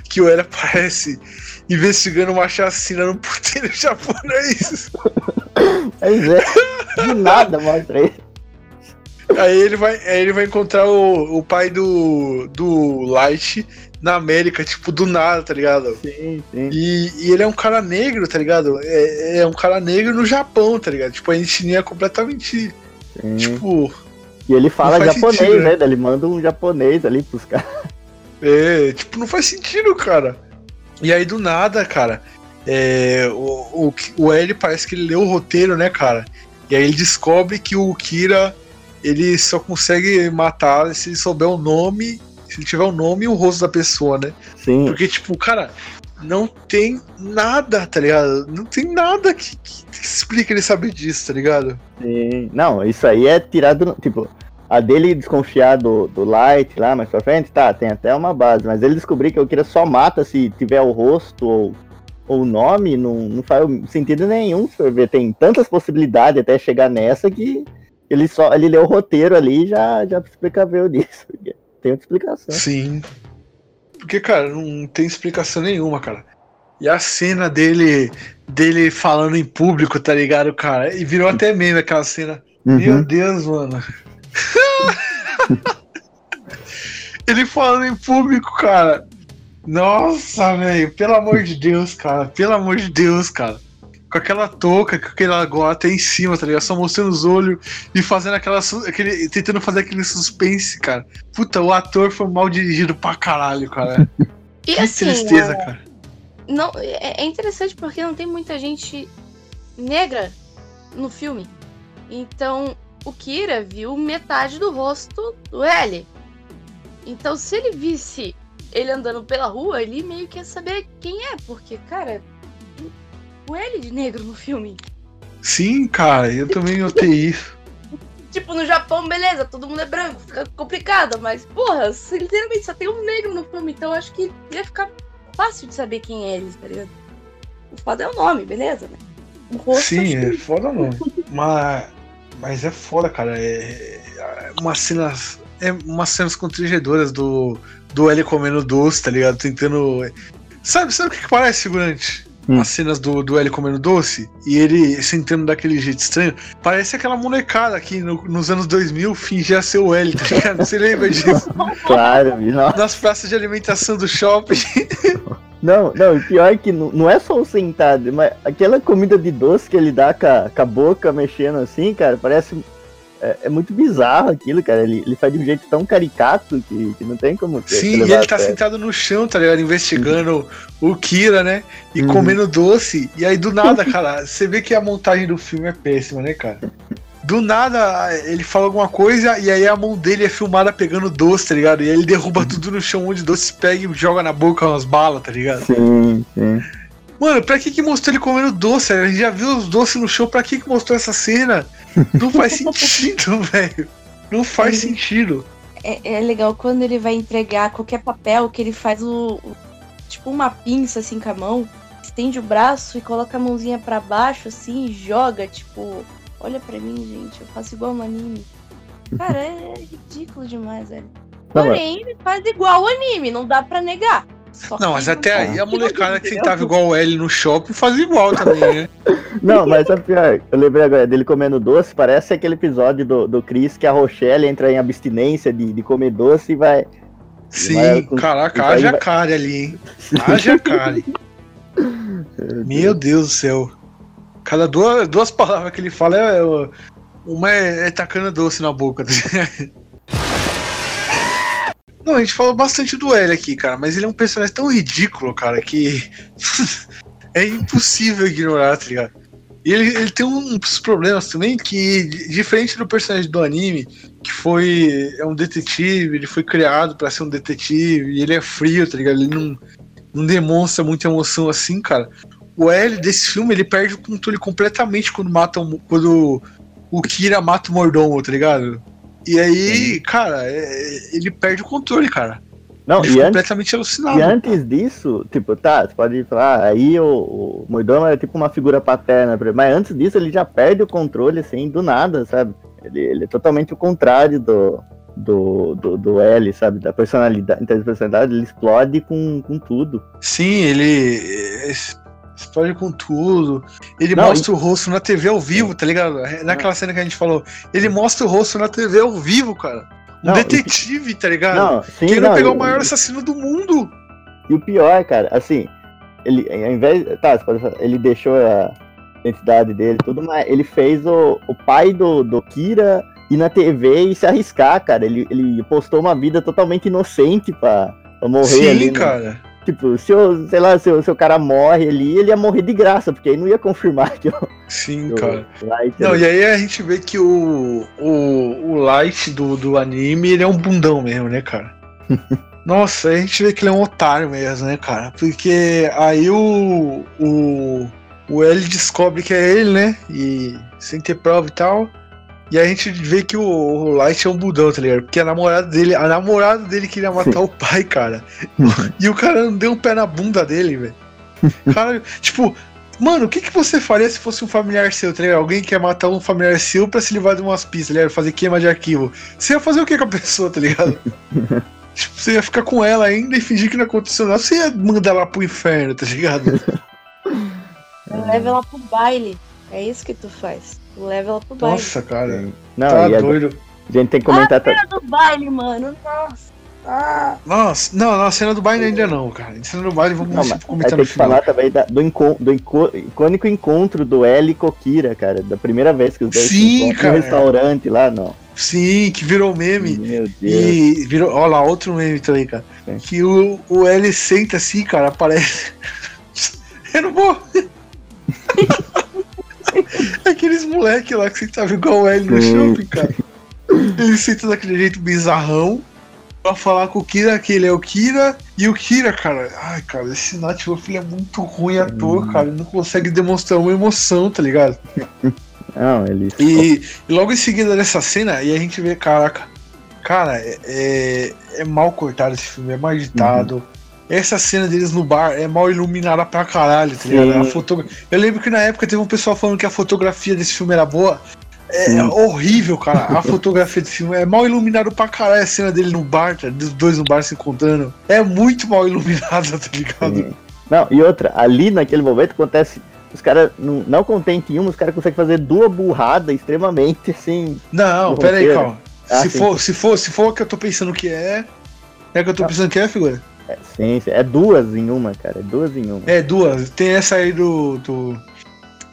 que o Eren aparece investigando uma chacina no puteiro [laughs] japonês. Mas é, de nada mostra isso. Aí ele vai, aí ele vai encontrar o, o pai do, do Light na América, tipo, do nada, tá ligado? Sim, sim. E, e ele é um cara negro, tá ligado? É, é um cara negro no Japão, tá ligado? Tipo, a etnia é completamente. sim. Tipo, E ele fala japonês, sentido, né? né? Ele manda um japonês ali pros caras. É, tipo, não faz sentido, cara. E aí, do nada, cara, é, o, o, o L parece que ele leu o roteiro, né, cara? E aí ele descobre que o Kira, ele só consegue matar se ele souber o nome, se ele tiver o nome e o rosto da pessoa, né? Sim. Porque, tipo, cara, não tem nada, tá ligado? Não tem nada que, que explique ele saber disso, tá ligado? Sim. Não, isso aí é tirado. Tipo, a dele desconfiar do, do Light lá mais pra frente, tá, tem até uma base, mas ele descobrir que o Kira só mata se tiver o rosto ou ou o nome, não, não faz sentido nenhum. Se for ver, tem tantas possibilidades até chegar nessa que ele só ele leu o roteiro ali e já, já disso. porque Tem outra explicação. Sim. Porque, cara, não tem explicação nenhuma, cara. E a cena dele dele falando em público, tá ligado, cara? E virou até meme aquela cena. Meu Uhum. Deus, mano. [laughs] Ele falando em público, cara. Nossa, velho. Pelo amor de Deus, cara. Pelo amor de Deus, cara. Com aquela touca, com aquela gota em cima, tá ligado? Só mostrando os olhos e fazendo aquela. Aquele, tentando fazer aquele suspense, cara. Puta, o ator foi mal dirigido pra caralho, cara. [laughs] E Que assim, tristeza, é, cara. não, é, é interessante porque não tem muita gente negra no filme. Então, o Kira viu metade do rosto do L. Então, se ele visse ele andando pela rua, ele meio que ia saber quem é, porque, cara, o L de negro no filme. Sim, cara, eu também notei isso. [laughs] Tipo, no Japão, beleza, todo mundo é branco, fica complicado, mas, porra, literalmente só tem um negro no filme, então acho que ia ficar fácil de saber quem é eles, tá ligado? O foda é o nome, beleza, né? O rosto Sim, é foda não. Mas, mas é foda, cara. É, é umas cenas. É umas cenas constrangedoras do, do L comendo doce, tá ligado? Tentando. Sabe, sabe o que, que parece, figurante? Hum. As cenas do, do L comendo doce e ele sentando daquele jeito estranho. Parece aquela molecada que no- nos anos 2000 fingia ser o L, tá ligado? Você lembra disso? [laughs] Claro, e não, Nas praças de alimentação do shopping. [laughs] não, não, o pior é que não, não é só o sentado, mas aquela comida de doce que ele dá com a, com a boca mexendo assim, cara, parece. É, é muito bizarro aquilo, cara. Ele, ele faz de um jeito tão caricato que, que não tem como ter. Sim, e ele tá sentado no chão, tá ligado? Investigando o Kira, né? E Uhum. comendo doce. E aí, do nada, [laughs] cara, você vê que a montagem do filme é péssima, né, cara? Do nada, ele fala alguma coisa e aí a mão dele é filmada pegando doce, tá ligado? E aí ele derruba tudo no chão onde doce pega e joga na boca umas balas, tá ligado? Sim, sim. Mano, pra que que mostrou ele comendo doce? A gente já viu os doces no chão, pra que que mostrou essa cena? Não faz [laughs] sentido, velho. Não faz sentido. É, é legal quando ele vai entregar qualquer papel que ele faz o, o- tipo uma pinça assim com a mão, estende o braço e coloca a mãozinha pra baixo assim e joga, tipo, olha pra mim, gente, eu faço igual no anime. Cara, é ridículo demais, velho. Não, Porém, ele faz igual o anime, não dá pra negar. Só Não, mas até aí a molecada que sentava igual o L no shopping fazia igual também, né? [laughs] Não, mas sabe o pior? Eu lembrei agora dele comendo doce, parece aquele episódio do, do Chris que a Rochelle entra em abstinência de, de comer doce e vai. Sim, Vai caraca, haja vai- cara ali, hein? Haja [laughs] cara. Meu Deus do céu. Cada duas, duas [laughs] palavras que ele fala é. é- Uma é, é tacando doce na boca. Não, a gente falou bastante do L aqui, cara, mas ele é um personagem tão ridículo, cara, que [laughs] é impossível ignorar, tá ligado? E ele, ele tem uns problemas também que, di- diferente do personagem do anime, que foi é um detetive, ele foi criado pra ser um detetive, e ele é frio, tá ligado? Ele não, não demonstra muita emoção assim, cara. O L desse filme, ele perde o controle completamente quando mata um- quando o Kira mata o mordomo, tá ligado? E aí, cara, é- ele perde o controle, cara. Não, ele e fica antes, completamente alucinado. e antes disso, tipo, tá, você pode falar, aí o, o Mordomo é tipo uma figura paterna, mas antes disso ele já perde o controle, assim, do nada, sabe? Ele, ele é totalmente o contrário do, do, do, do L, sabe? Da personalidade, então, da personalidade, ele explode com, com tudo. Sim, ele explode com tudo. Ele Não, mostra o rosto na TV ao vivo, tá ligado? Naquela cena que a gente falou. Ele mostra o rosto na TV ao vivo, cara. Um Não, detetive, tá ligado? Não, sim, Querendo não, pegar o e- maior assassino do mundo. E o pior, cara, assim, ele, ao invés. Tá, ele deixou a identidade dele e tudo, mas ele fez o, o pai do, do Kira ir na TV e se arriscar, cara. Ele, ele postou uma vida totalmente inocente pra, pra morrer Sim, ali. né? cara. Tipo, se o, sei lá, se o, se o cara morre ali, ele ia morrer de graça, porque aí não ia confirmar que o, Sim, [laughs] que cara. Light Não, e aí a gente vê que o, o, o Light do, do anime, ele é um bundão mesmo, né, cara? [laughs] Nossa, aí a gente vê que ele é um otário mesmo, né, cara? Porque aí o, o, o L descobre que é ele, né? E sem ter prova e tal. E a gente vê que o, o Light é um bundão, tá ligado? Porque a namorada dele, a namorada dele queria matar o pai, cara. e o cara não deu um pé na bunda dele, velho. Cara, [laughs] tipo, Mano, o que, que você faria se fosse um familiar seu, tá ligado? Alguém quer matar um familiar seu pra se livrar de umas pistas, tá ligado? Fazer queima de arquivo. Você ia fazer o que com a pessoa, tá ligado? [laughs] tipo, você ia ficar com ela ainda e fingir que não aconteceu nada. Você ia mandar ela pro inferno, tá ligado? Leva ela pro baile. É isso que tu faz. Leva ela pro baile. Nossa, cara. Não, tá e a, doido. a gente tem que comentar. ta- Do baile, mano. Nossa. Ah. Nossa, não, na cena do baile ainda não, cara. Na cena do baile vamos Não, mas comentar tem no que final. falar também da- do, enco- do enco- icônico encontro do L com Kira, cara. Da primeira vez que os dois Sim, se no restaurante lá, não. Sim, que virou meme. Meu Deus. E virou, ó lá, outro meme também, cara. Sim. Que o, o L senta assim, cara, aparece. [laughs] Eu não vou. [laughs] Aqueles moleque lá que sentava igual o L no shopping, cara. Ele senta daquele jeito bizarrão pra falar com o Kira que ele é o Kira. E o Kira, cara, ai, cara, esse Nath ele é muito ruim ator, cara. Ele não consegue demonstrar uma emoção, tá ligado? [laughs] Não, ele. E, e logo em seguida dessa cena, e a gente vê, caraca, cara, é, é, é mal cortado esse filme, é mal editado. Essa cena deles no bar é mal iluminada pra caralho, tá ligado? Fotogra... Eu lembro que na época teve um pessoal falando que a fotografia desse filme era boa. É Sim. horrível, cara. A fotografia desse filme é mal iluminado pra caralho. A cena dele no bar, tá? dos dois no bar se encontrando. É muito mal iluminada, tá ligado? Sim. Não, e outra, ali naquele momento acontece. Os caras, não, não contente em uma, os caras conseguem fazer duas burradas extremamente assim. Não, pera aí, calma. Ah, se, sim. for, se, for, se for o que eu tô pensando que é. É o que eu tô Não. pensando que é, figura? É, sim, sim, é duas em uma, cara. É duas em uma. É, duas. Tem essa aí do. do,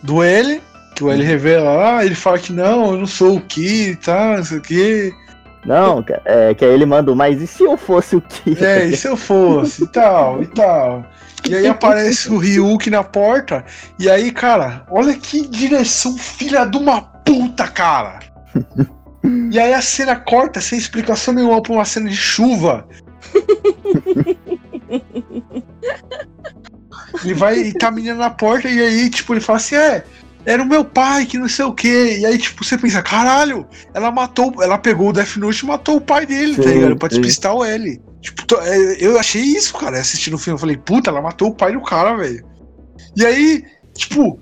do L, que o L revela lá, ele fala que não, eu não sou o Ki e tal, não sei o que. Não, é, que aí ele manda, mas e se eu fosse o Kira? É, e se eu fosse, e tal, e tal. E aí aparece o Ryuk na porta, e aí, cara, olha que direção filha de uma puta, cara! [laughs] E aí a cena corta sem explicação nenhuma pra uma cena de chuva. Ele vai e tá a menina na porta e aí, tipo, ele fala assim, é, era o meu pai, que não sei o quê. E aí, tipo, você pensa, caralho, ela matou, ela pegou o Death Note e matou o pai dele, tá Sim, ligado? Pra despistar o L. Tipo, é, eu achei isso, cara, assistindo o filme. Eu falei, puta, ela matou o pai do cara, velho. E aí, tipo,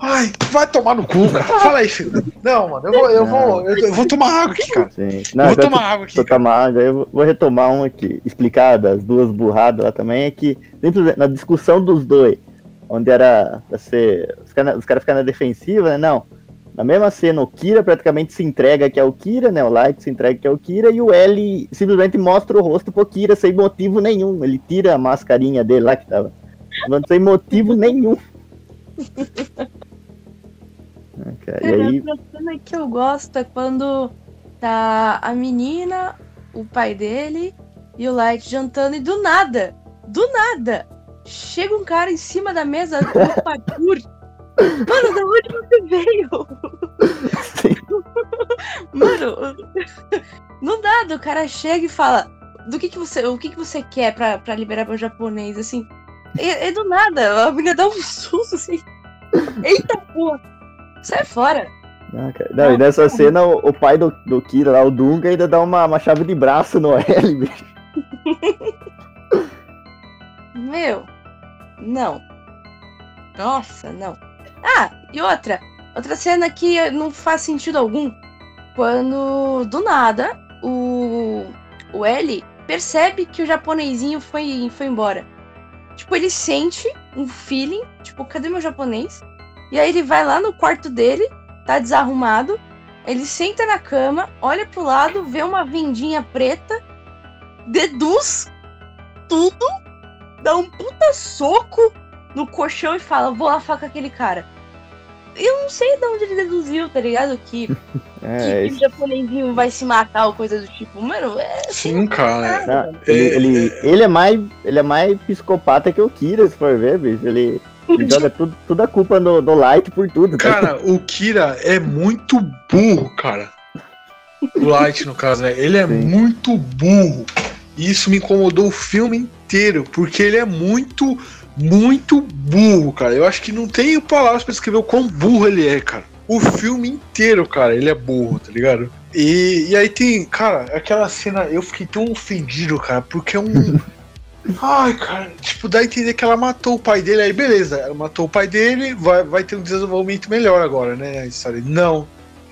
Ai, vai tomar no cu, cara. Fala aí, filho. Não, mano, eu vou, eu vou, eu, eu vou tomar água aqui, cara. Sim. Eu Não, vou enquanto tomar água aqui. cara. tomar água, eu vou- vou retomar um aqui. Explicar das duas burradas lá também é que dentro da- na discussão dos dois, onde era pra ser. Os caras os caras ficaram na defensiva, né? Não. Na mesma cena, o Kira praticamente se entrega que é o Kira, né? O Light se entrega que é o Kira e o L simplesmente mostra o rosto pro Kira sem motivo nenhum. Ele tira a mascarinha dele lá que tava. Sem motivo nenhum. [laughs] Ah, cara, E Cara, aí, outra cena que eu gosto é quando tá a menina, o pai dele e o Light jantando e do nada, do nada, chega um cara em cima da mesa do parkour. [laughs] Mano, da onde você veio? Sim. Mano, no nada o cara chega e fala: do que que você, o que que você quer pra, pra liberar meu japonês? Assim, é, é do nada, a menina dá um susto assim. Eita porra, sai fora. Ah, cara. Não, e nessa cena o, o pai do, do Kira lá, o Dunga, ainda dá uma, uma chave de braço no L, [laughs] bicho. Meu, não. Nossa, não. Ah, e outra. Outra cena que não faz sentido algum. Quando, do nada, o, o L percebe que o japonesinho foi, foi embora. Tipo, ele sente um feeling, tipo, cadê meu japonês? E aí ele vai lá no quarto dele, tá desarrumado. Ele senta na cama, olha pro lado, vê uma vendinha preta, deduz tudo dá um puta soco no colchão e fala, vou lá falar com aquele cara. Eu não sei de onde ele deduziu, tá ligado? Que, [laughs] É, que o japonesinho vai se matar ou coisa do tipo. Mano, é. Sim, cara. Não, ele, É, ele, ele, é mais, ele é mais psicopata que o Kira, se for ver, bicho. Ele joga tudo, toda a culpa no, no Light por tudo. tá? Cara, o Kira é muito burro, cara. O Light, no caso, né? Ele é Sim. muito burro. E isso me incomodou o filme inteiro, porque ele é muito, muito burro, cara. Eu acho que não tenho palavras pra descrever o quão burro ele é, cara. O filme inteiro, cara, ele é burro, tá ligado? E, e aí tem, cara, aquela cena, eu fiquei tão ofendido, cara, porque é um. [laughs] Ai, cara, tipo, dá a entender que ela matou o pai dele, aí beleza, ela matou o pai dele, vai, vai ter um desenvolvimento melhor agora, né? A história. Não.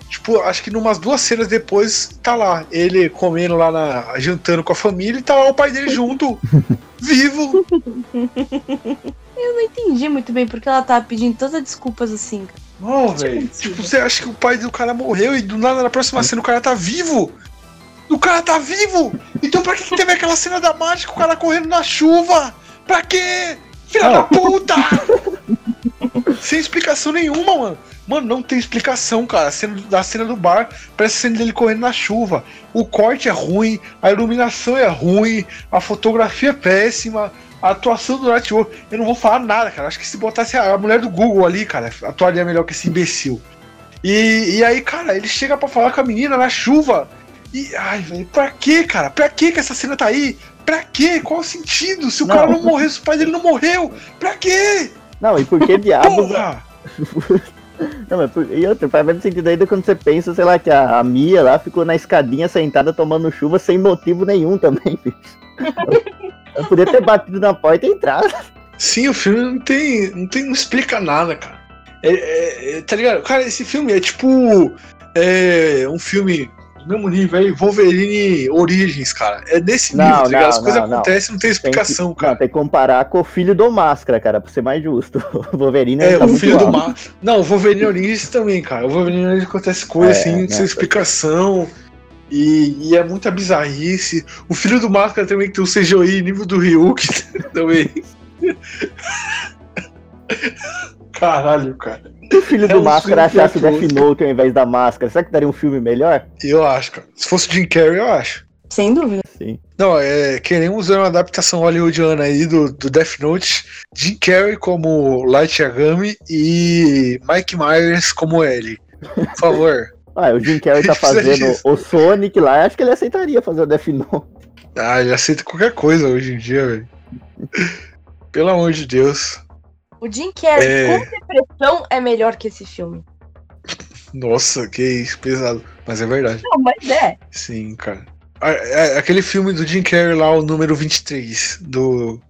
Tipo, acho que numas duas cenas depois tá lá, ele comendo lá na. jantando com a família e tá lá o pai dele junto, [laughs] vivo. Eu não entendi muito bem porque ela tava pedindo tantas desculpas assim. cara. Não, velho. Tipo, você acha que o pai do cara morreu e do nada na próxima cena o cara tá vivo? O cara tá vivo! Então pra que, que teve aquela cena da mágica, o cara correndo na chuva? Pra quê? Filha da puta! Sem explicação nenhuma, mano. Mano, não tem explicação, cara. A cena do- da cena do bar parece a cena dele correndo na chuva. O corte é ruim, a iluminação é ruim, a fotografia é péssima, a atuação do Nightwolf. Eu não vou falar nada, cara. Acho que se botasse a mulher do Google ali, cara, atuaria melhor que esse imbecil. E, e aí, cara, ele chega pra falar com a menina na chuva. E, ai, velho, pra quê, cara? Pra quê que essa cena tá aí? Pra quê? Qual o sentido? Se o Não. cara não morreu, se o pai dele não morreu, pra quê? Não, e por que [laughs] diabos. Porra! [laughs] Não, mas por... E outra, faz mais sentido ainda quando você pensa, sei lá, que a, a Mia lá ficou na escadinha sentada tomando chuva sem motivo nenhum também, [laughs] bicho. Eu podia ter batido na porta e entrado. Sim, o filme não tem. não, tem, não explica nada, cara. É, é- é- tá ligado? Cara, esse filme é tipo. É um filme mesmo nível aí, Wolverine Origins, cara. É nesse Não, nível, tá ligado? não, As coisas não, não. acontecem não tem Tem que, explicação, não, cara. tem que comparar com o filho do Máscara, cara, pra ser mais justo. [laughs] O Wolverine É, tá o filho do mar. Não, o Wolverine Origins também, cara. O Wolverine Origins acontece coisa É, assim, não, sem explicação. E, e é muita bizarrice. O filho do Máscara também que tem o CGI nível do Ryuk [laughs] também. Caralho, cara. Se o filho É do um Máscara achasse Death. Note ao invés da máscara, será que daria um filme melhor? Eu acho, cara. Se fosse o Jim Carrey, eu acho. Sem dúvida. Sim. Não, é, queremos uma adaptação hollywoodiana aí do, do Death Note. Jim Carrey como Light Yagami e Mike Myers como L. Por favor. [laughs] Ah, o Jim Carrey tá [laughs] fazendo disso. o Sonic lá, acho que ele aceitaria fazer o Death Note. Ah, ele aceita qualquer coisa hoje em dia, velho. Pelo amor de Deus. O Jim Carrey É. com depressão é melhor que esse filme. Nossa, que isso, pesado. Mas é verdade. Não, mas é. Sim, cara. A- a- Aquele filme do Jim Carrey lá, o número 23, do,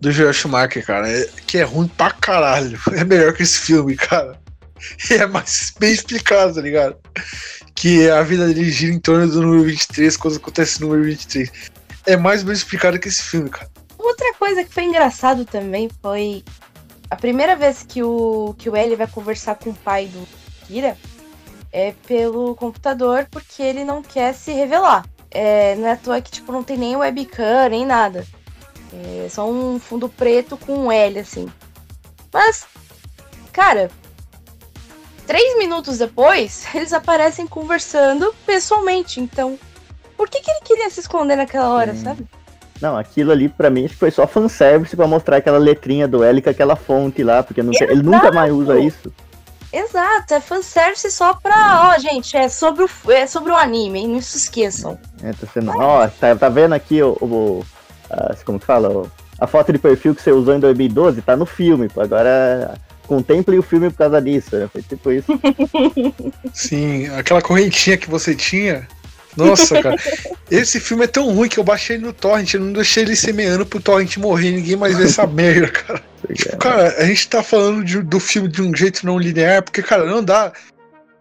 do Joel Schumacher, cara, é- que é ruim pra caralho. [laughs] É melhor que esse filme, cara. E é mais bem explicado, tá ligado? Que a vida dele gira em torno do número 23, coisas acontecem no número 23. É mais bem explicado que esse filme, cara. Outra coisa que foi engraçado também foi a primeira vez que o, que o Ellie vai conversar com o pai do Kira é pelo computador porque ele não quer se revelar. É, não é à toa que tipo, não tem nem webcam, nem nada. É só um fundo preto com um L, assim. Mas, cara, três minutos depois, [laughs] eles aparecem conversando pessoalmente. Então, por que, que ele queria se esconder naquela hora, Sim. sabe? Não, aquilo ali pra mim foi só fanservice pra mostrar aquela letrinha do L com aquela fonte lá, porque não tem- ele nunca mais usa isso. Exato, é fanservice só pra. Ó, gente, é sobre o, é sobre o anime, hein? Não se esqueçam. É, tá sendo, ó, tá, tá vendo aqui o, o- a- como que fala? O- a foto de perfil que você usou em 2012 tá no filme, pô, agora contemple o filme por causa disso, né? Foi tipo isso. [laughs] Sim, aquela correntinha que você tinha. Nossa, cara. Esse filme é tão ruim que eu baixei no torrent, eu não deixei ele semeando pro torrent morrer, ninguém mais vê essa merda, cara. Cara, a gente tá falando de- do filme de um jeito não linear, porque, cara, não dá.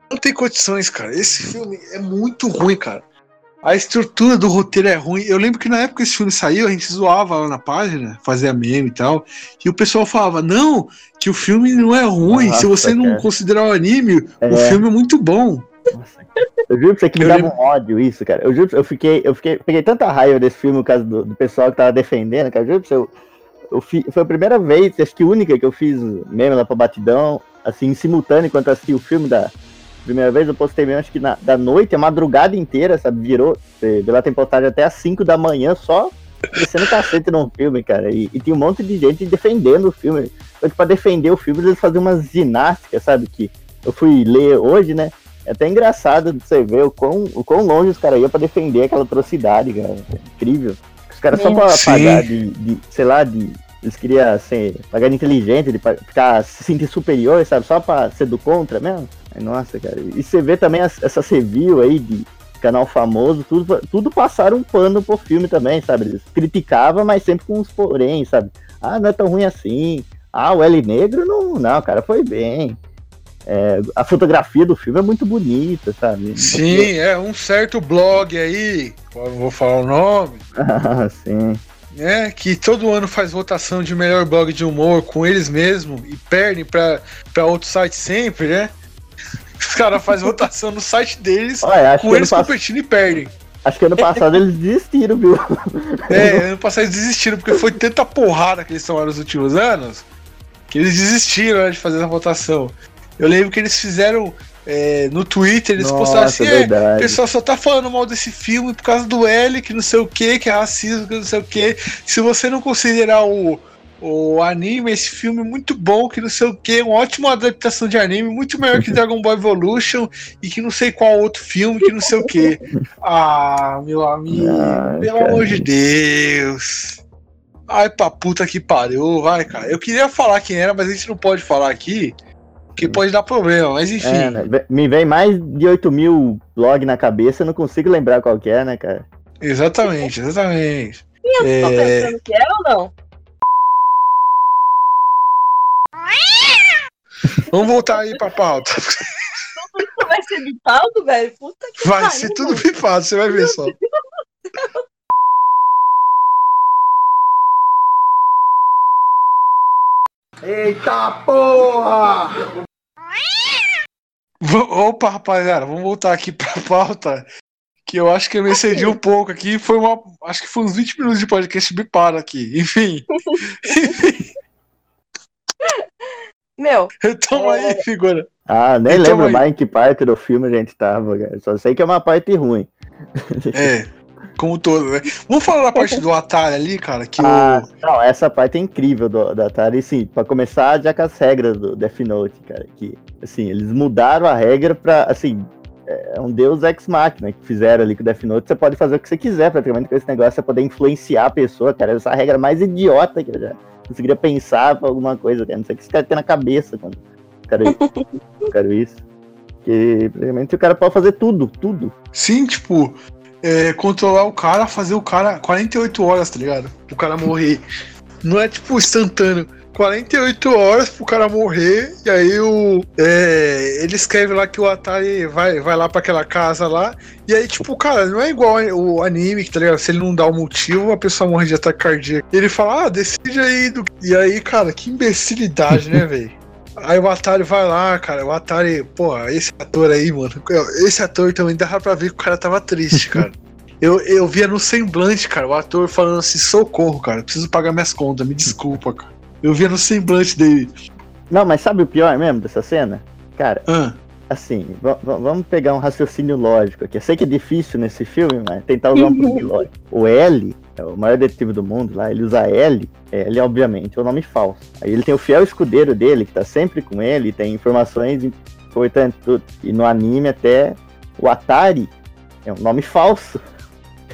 Não tem condições, cara. Esse filme é muito ruim, cara. A estrutura do roteiro é ruim. Eu lembro que na época que esse filme saiu, a gente zoava lá na página, fazia meme e tal. E o pessoal falava: não, que o filme não é ruim. Se Nossa, você não cara. considerar o anime, o É. filme é muito bom. Eu juro pra você que me Eu dava lembro- um ódio isso, cara. Eu juro, pra- eu fiquei, eu fiquei, peguei tanta raiva desse filme por causa do, do pessoal que tava defendendo, cara. Eu juro pra você, eu, eu fi- foi a primeira vez, acho que única que eu fiz meme lá pra Batidão, assim, em simultâneo, enquanto assisti o filme da primeira vez, eu postei mesmo, acho que na, da noite, a madrugada inteira, sabe? Virou, você vê lá tem postagem até às 5 da manhã, só descendo cacete no filme, cara. E, e tinha um monte de gente defendendo o filme. Só que pra defender o filme, eles faziam umas ginásticas, sabe? Que eu fui ler hoje, né? É até engraçado de você ver o quão, o quão longe os caras iam pra defender aquela atrocidade, cara. É incrível. Os caras só pra Sim. pagar de, de, sei lá, de. Eles queriam ser, pagar de inteligente, de ficar, se sentir superior, sabe? Só pra ser do contra mesmo. Aí, nossa, cara. E você vê também as- essas review aí de canal famoso, tudo, tudo passaram um pano pro filme também, sabe? Eles criticavam, mas sempre com uns porém, sabe? Ah, não é tão ruim assim. Ah, o L negro não, não, cara, foi bem. É, a fotografia do filme é muito bonita, sabe? Sim, é um certo blog aí, não vou falar o nome, [laughs] Ah, sim. né? Que todo ano faz votação de melhor blog de humor com eles mesmos e perdem pra, pra outro site sempre, né? Os caras fazem votação no site deles, Olha, com eles competindo e perdem. acho que ano passado eles desistiram, viu? [laughs] É, ano passado eles desistiram, porque foi tanta porrada que eles tomaram nos últimos anos que eles desistiram né, de fazer essa votação. Eu lembro que eles fizeram é, no Twitter, eles postaram Nossa, assim, é, o pessoal só tá falando mal desse filme por causa do L, que não sei o que, que é racismo, que não sei o que. Se você não considerar o, o anime, esse filme é muito bom, que não sei o que, uma ótima adaptação de anime, muito melhor que Dragon Ball Evolution e que não sei qual outro filme, que não sei o que. Ah, meu amigo, pelo cara. amor de Deus. Ai, pra puta que pariu, vai, cara. Eu queria falar quem era, mas a gente não pode falar aqui, porque pode dar problema, mas enfim. É, né? Me vem mais de 8 mil blog na cabeça, eu não consigo lembrar qual que é, né, cara? Exatamente, exatamente. Eu tô É. pensando que é ou não? Vamos voltar aí pra pauta. Isso vai ser bipado, velho? Puta que Vai pariu, ser tudo mano. pipado, você vai ver só. Eita porra! Opa, rapaziada, vamos voltar aqui [laughs] pra pauta. Que eu acho que eu me excedi um pouco aqui. Foi uma. Acho que foi uns 20 minutos de podcast bipado aqui. Enfim. [laughs] Meu, Tamo aí, figura. Ah, nem Então, lembro aí- mais em que parte do filme a gente tava, cara. Só sei que é uma parte ruim. É. Como todo, né? Vamos falar da parte do Atari ali, cara, que Ah, o. não, essa parte é incrível do, da Atari, sim, pra começar já com as regras do Death Note, cara, que, assim, eles mudaram a regra pra, assim, é um deus ex-máquina que fizeram ali com o Death Note, você pode fazer o que você quiser praticamente com esse negócio, você poder influenciar a pessoa, cara, essa é a regra mais idiota que eu já conseguiria pensar pra alguma coisa, cara, não sei o que esse cara tem na cabeça quando cara, o cara isso. [laughs] Que, praticamente, o cara pode fazer tudo, tudo. Sim, tipo. é, controlar o cara, fazer o cara 48 horas, tá ligado? O cara morrer. Não é tipo instantâneo. 48 horas pro cara morrer, e aí o. É, ele escreve lá que o Atari vai, vai lá pra aquela casa lá, e aí, tipo, cara, não é igual o anime, que tá ligado? Se ele não dá o motivo, a pessoa morre de ataque cardíaco. Ele fala, ah, decide aí. Do... E aí, cara, que imbecilidade, né, [laughs] velho? Aí o Atari vai lá, cara. O Atari, pô, esse ator aí, mano. Esse ator também dava pra ver que o cara tava triste, [laughs] cara. Eu, eu via no semblante, cara, o ator falando assim: socorro, cara, preciso pagar minhas contas, me desculpa, cara. Eu via no semblante dele. Não, mas sabe o pior mesmo dessa cena? Cara, Ah, assim, va- va- vamos pegar um raciocínio lógico aqui. Eu sei que é difícil nesse filme, mas tentar usar um pouco de lógica. O L, é o maior detetive do mundo lá, ele usa L, L obviamente é o nome falso. Aí ele tem o fiel escudeiro dele, que tá sempre com ele, tem informações importantes tudo. E no anime até o Atari é um nome falso. [laughs]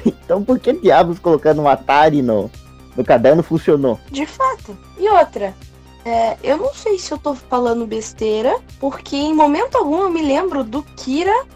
Então por que diabos colocando um Atari no, no caderno funcionou? De fato. E outra, é, eu não sei se eu tô falando besteira, porque em momento algum eu me lembro do Kira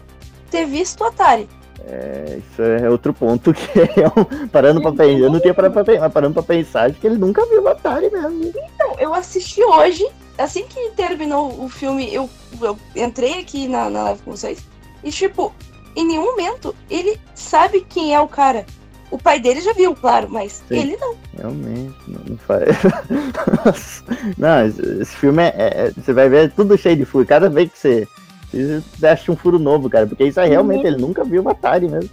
ter visto o Atari. É, isso é outro ponto que [laughs] é um, parando pra pensar. Eu não tinha parado pra pensar, parando pra pensar, que ele nunca viu o Atari mesmo. Então, eu assisti hoje, assim que terminou o filme, eu, eu entrei aqui na, na live com vocês, e tipo, em nenhum momento ele sabe quem é o cara. O pai dele já viu, claro, mas Sim. ele não. Realmente, não, não faz. [laughs] não, esse, filme é, é- Você vai ver é tudo cheio de furo. Cada vez que você. Você acha um furo novo, cara. Porque isso aí realmente ele nunca viu o Atari mesmo.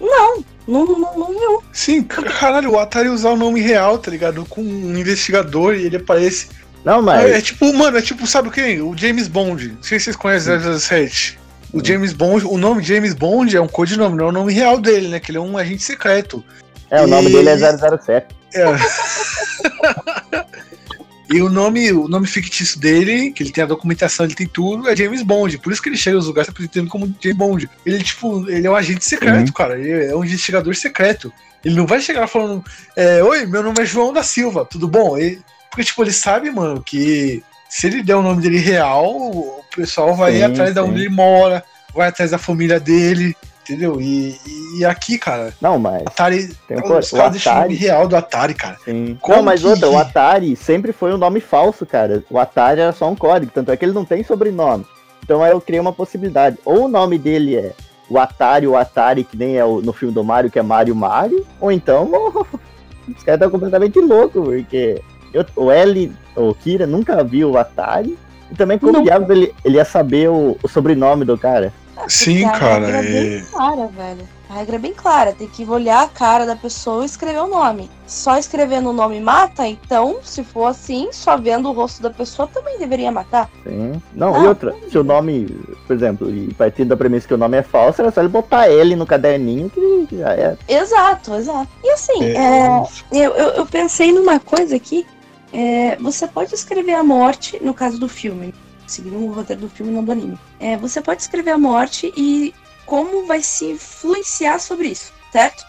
Não, não, não, não viu. sim, ca- caralho, o Atari usar o nome real, tá ligado? Com um investigador e ele aparece. Não, mas. É, é tipo, mano, é tipo, sabe quem? O James Bond. Não sei se vocês conhecem 007. O James Bond, o nome James Bond é um codinome, não é o nome real dele, né? Que ele é um agente secreto. É, o nome e- dele é 007. É. [laughs] e o nome, o nome fictício dele, que ele tem a documentação, ele tem tudo, é James Bond. Por isso que ele chega aos lugares se apresentando como James Bond. Ele, tipo, ele é um agente secreto, Uhum. cara. Ele é um investigador secreto. Ele não vai chegar falando, é, oi, meu nome é João da Silva, tudo bom? Ele- porque, tipo, ele sabe, mano, que se ele der o nome dele real, o pessoal vai ir Sim, atrás de sim. onde ele mora, vai atrás da família dele, entendeu? E, e aqui, cara, Não, mas. Atari. Tem um os caras deixam o nome real do Atari, cara. Sim. Como não, mas que- outra, o Atari sempre foi um nome falso, cara. O Atari era só um código, tanto é que ele não tem sobrenome. Então aí eu criei uma possibilidade. Ou o nome dele é o Atari, o Atari, que nem é o- no filme do Mario, que é Mario Mario, ou então [laughs] os caras estão completamente loucos, porque eu- o L, o Kira, nunca viu o Atari. E também como Não. diabos ele, ele ia saber o, o sobrenome do cara? Sim, cara, A regra é é- bem clara, velho. A regra é bem clara. Tem que olhar a cara da pessoa e escrever o nome. Só escrevendo o nome mata, então, se for assim, só vendo o rosto da pessoa também deveria matar. Sim. Não, Ah, e outra, se o nome, por exemplo, e partindo da premissa que o nome é falso, era só ele botar L no caderninho que já é. Exato, exato. E assim, É, é, eu, eu, eu pensei numa coisa aqui. É, você pode escrever a morte, no caso do filme, seguindo o roteiro do filme, não do anime. É, você pode escrever a morte e como vai se influenciar sobre isso, certo?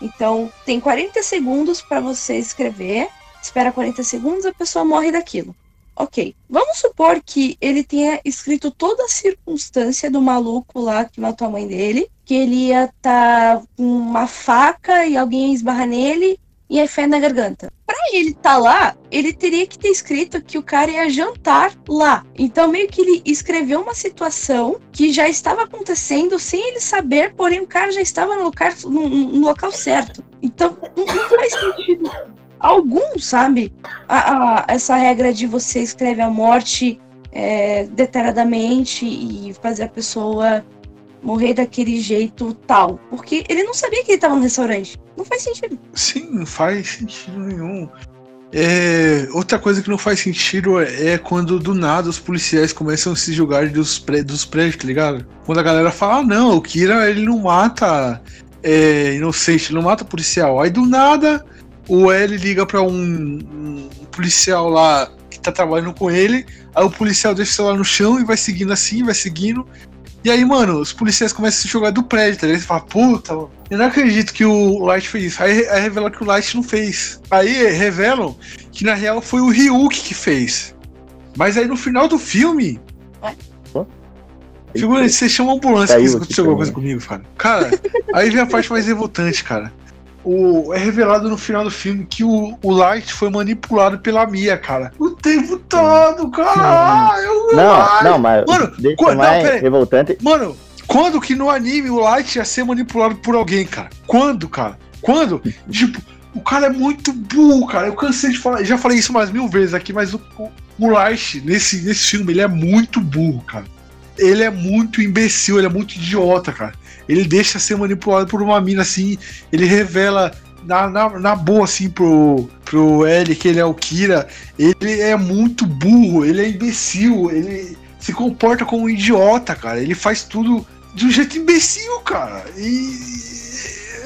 Então, tem 40 segundos para você escrever. Espera 40 segundos, a pessoa morre daquilo. Ok. Vamos supor que ele tenha escrito toda a circunstância do maluco lá que matou a mãe dele. Que ele ia estar com uma faca e alguém ia esbarrar nele e aí fé na garganta. Pra ele estar lá, ele teria que ter escrito que o cara ia jantar lá. Então, meio que ele escreveu uma situação que já estava acontecendo sem ele saber, porém o cara já estava no, lugar, no, no local certo. Então, não, não faz sentido algum, sabe? A- a- essa regra de você escreve a morte é, detalhadamente e fazer a pessoa morrer daquele jeito tal. Porque ele não sabia que ele estava no restaurante. Não faz sentido. Sim, não faz sentido nenhum. É, outra coisa que não faz sentido é, quando do nada os policiais começam a se julgar dos, pré, dos prédios, tá ligado? Quando a galera fala, ah, não, o Kira ele não mata é, inocente, ele não mata policial. Aí do nada o L liga pra um, um policial lá que tá trabalhando com ele, aí o policial deixa o celular no chão e vai seguindo assim, vai seguindo. E aí, mano, os policiais começam a se jogar do prédio, tá ligado? Você fala, puta, mano, eu não acredito que o Light fez isso. Aí, aí revela que o Light não fez. Aí revelam que na real foi o Ryuk que fez. Mas aí no final do filme. Figura, você chama a ambulância Caiu que aconteceu alguma coisa comigo, cara. Cara, aí vem a parte mais revoltante, cara. O, é revelado no final do filme que o, o Light foi manipulado pela Mia, cara. O tempo todo, cara. Não, ai. não, mas Mano, quando- não, peraí. revoltante. Mano, quando que no anime o Light ia ser manipulado por alguém, cara? Quando, cara? Quando? [laughs] Tipo, o cara é muito burro, cara. Eu cansei de falar, já falei isso mais mil vezes aqui, mas o, o, o Light, nesse, nesse filme, ele é muito burro, cara. Ele é muito imbecil, ele é muito idiota, cara. Ele deixa ser manipulado por uma mina assim, ele revela na, na, na boa, assim, pro, pro L que ele é o Kira. Ele é muito burro, ele é imbecil, ele se comporta como um idiota, cara. Ele faz tudo de um jeito imbecil, cara. E.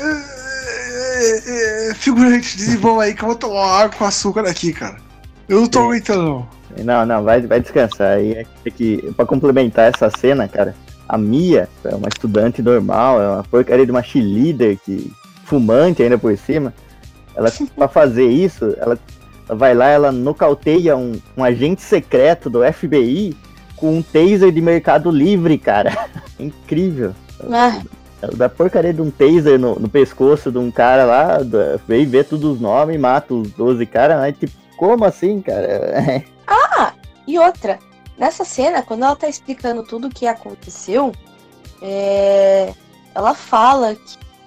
é, é, Figurante, desenvolva aí que eu vou tomar água com açúcar aqui, cara. Eu não tô Sim. aguentando, não. Não, não, vai, vai descansar. Aí é que- é que, pra complementar essa cena, cara, a Mia é uma estudante normal, é uma porcaria de uma cheerleader que fumante ainda por cima. Ela, [laughs] pra fazer isso, ela, ela vai lá, ela nocauteia um, um agente secreto do FBI com um taser de mercado livre, cara. [laughs] Incrível. Ah, Ela dá porcaria de um taser no, no pescoço de um cara lá, vem ver todos os nomes mata os 12 caras, mas tipo, como assim, cara? [laughs] E outra, nessa cena, quando ela tá explicando tudo o que aconteceu, é, ela fala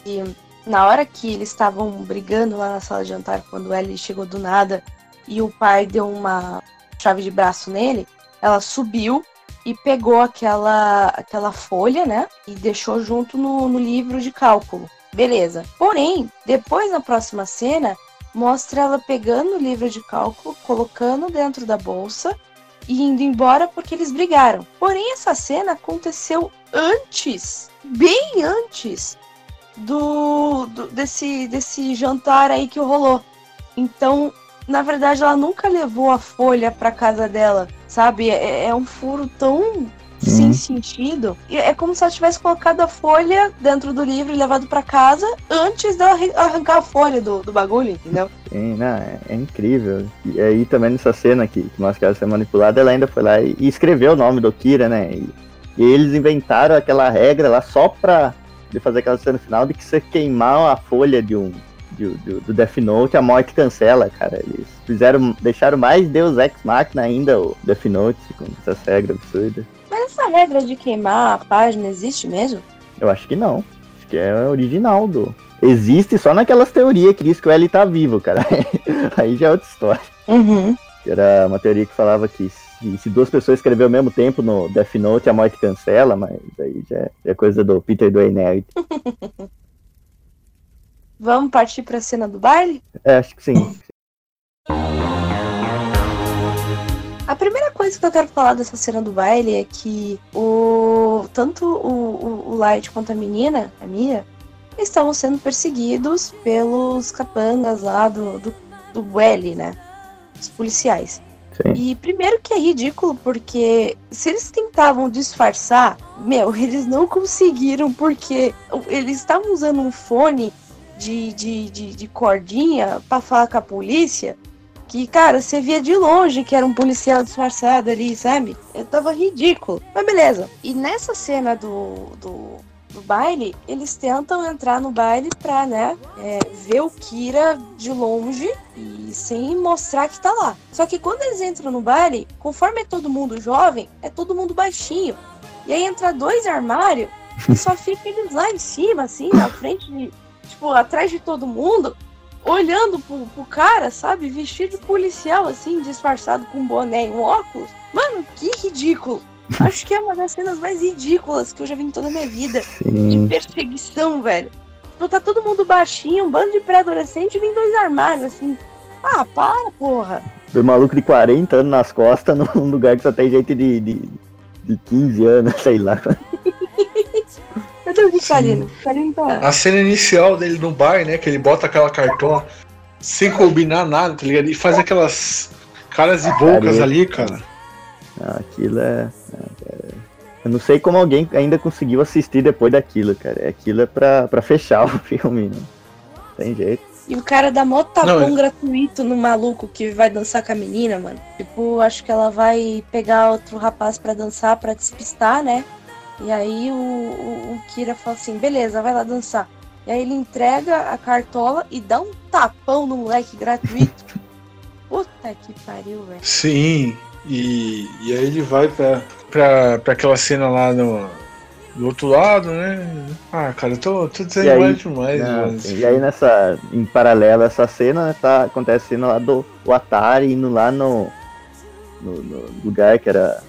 que na hora que eles estavam brigando lá na sala de jantar, quando Ellie chegou do nada e o pai deu uma chave de braço nele, ela subiu e pegou aquela, aquela folha, né? E deixou junto no, no livro de cálculo. Beleza. Porém, depois na próxima cena, mostra ela pegando o livro de cálculo, colocando dentro da bolsa e indo embora porque eles brigaram. Porém, essa cena aconteceu antes, bem antes do, do- desse, desse jantar aí que rolou. Então, na verdade, ela nunca levou a folha pra casa dela, sabe? É, é um furo tão sem sentido. E É como se ela tivesse colocado a folha dentro do livro e levado pra casa antes dela arran- arrancar a folha do, do bagulho, entendeu? Sim, não, é, é incrível. E aí também nessa cena que, que mostra ela ser manipulada, ela ainda foi lá e, e escreveu o nome do Kira, né? E, e eles inventaram aquela regra lá só pra de fazer aquela cena final de que você queimar a folha de um de- do, do Death Note, a morte cancela, cara. Eles fizeram, deixaram mais Deus Ex Machina ainda o Death Note, com essas regras absurdas. Mas essa regra de queimar a página existe mesmo? Eu acho que não. Acho que é original do. Existe só naquelas teorias que diz que o L tá vivo, cara. [laughs] Aí já é outra história. Uhum. Era uma teoria que falava que se, se duas pessoas escreverem ao mesmo tempo no Death Note, a morte cancela, mas aí já é, é coisa do Peter Doinert. [laughs] Vamos partir pra cena do baile? É, acho que sim. [laughs] A primeira coisa que eu quero falar dessa cena do baile é que o tanto o, o, o Light quanto a menina, a Mia, estavam sendo perseguidos pelos capangas lá do, do, do L, né? Os policiais. Sim. E primeiro que é ridículo, porque se eles tentavam disfarçar, meu, [laughs] eles não conseguiram, porque eles estavam usando um fone de, de, de, de cordinha pra falar com a polícia. Que, cara, você via de longe que era um policial disfarçado ali, sabe? Eu tava ridículo. Mas beleza. E nessa cena do, do, do baile, eles tentam entrar no baile pra, né, é, ver o Kira de longe e sem mostrar que tá lá. Só que quando eles entram no baile, conforme é todo mundo jovem, é todo mundo baixinho. E aí entra dois armários e [laughs] só fica eles lá em cima, assim, na frente de. Tipo, atrás de todo mundo, olhando pro, pro cara, sabe? Vestido de policial, assim, disfarçado com um boné e um óculos. Mano, que ridículo. [laughs] Acho que é uma das cenas mais ridículas que eu já vi em toda a minha vida de Sim. perseguição, velho. Tipo, tá todo mundo baixinho, um bando de pré-adolescente e vem dois armários, assim. Ah, para, porra. Do maluco de 40 anos nas costas [laughs] num lugar que só tem gente de, de, de 15 anos, sei lá. [laughs] Cadê o tá. A cena inicial dele no bar, né? Que ele bota aquela cartão sem combinar nada, tá ligado? E faz aquelas caras e bocas ali, cara. Não, aquilo é, é, cara, Eu não sei como alguém ainda conseguiu assistir depois daquilo, cara. Aquilo é pra, pra fechar [laughs] o filme, não tem jeito. E o cara dá mó tapão Não, é- gratuito no maluco que vai dançar com a menina, mano. Tipo, acho que ela vai pegar outro rapaz pra dançar, pra despistar, né? E aí o, o, o Kira fala assim, beleza, vai lá dançar. E aí ele entrega a cartola e dá um tapão no moleque gratuito. [laughs] Puta que pariu, velho. Sim, e, e aí ele vai pra, pra, pra aquela cena lá no, do outro lado, né? Ah, cara, eu tô, tô desanimado aí- demais, Não, mano. sim. E aí nessa, em paralelo a essa cena, né, tá acontecendo lá do o Atari indo lá no, no, no lugar que era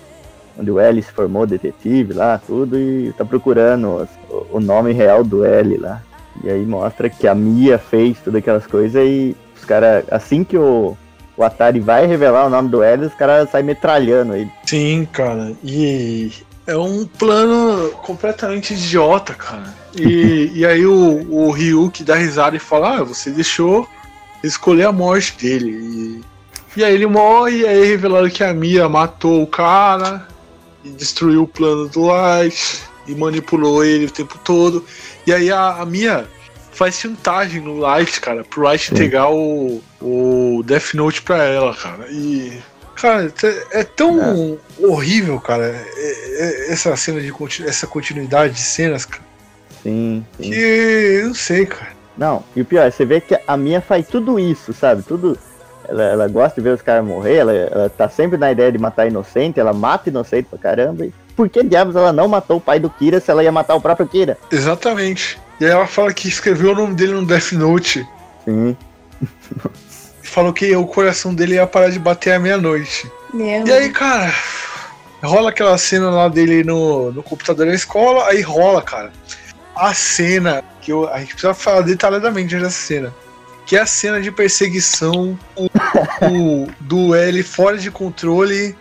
onde o L se formou detetive lá, tudo, e tá procurando o, nome real do L lá. E aí mostra que a Mia fez todas aquelas coisas e os caras, assim que o, o Atari vai revelar o nome do L, os caras saem metralhando ele. Sim, cara. E é um plano completamente idiota, cara. E, [laughs] e aí o, o Ryuk dá risada e fala: Ah, você deixou escolher a morte dele. E, e aí ele morre, e aí revelado que a Mia matou o cara e destruiu o plano do Light e manipulou ele o tempo todo. E aí a, a Mia faz chantagem no Light, cara, pro Light Sim. entregar o, o Death Note pra ela, cara. E. Cara, é é tão horrível, cara, é- é- essa cena de essa continuidade de cenas, cara, Sim, sim. que eu não sei, cara. Não, e o pior, você vê que a minha faz tudo isso, sabe? Tudo. Ela, ela gosta de ver os caras morrer, ela, ela tá sempre na ideia de matar inocente, ela mata inocente pra caramba. E por que diabos ela não matou o pai do Kira se ela ia matar o próprio Kira? Exatamente. E aí ela fala que escreveu o nome dele no Death Note Sim. falou que o coração dele ia parar de bater à meia-noite. E aí, cara, rola aquela cena lá dele no, no computador da escola, aí rola, cara, a cena que eu, a gente precisa falar detalhadamente dessa cena. Que é a cena de perseguição o- o- [laughs] do L fora de controle.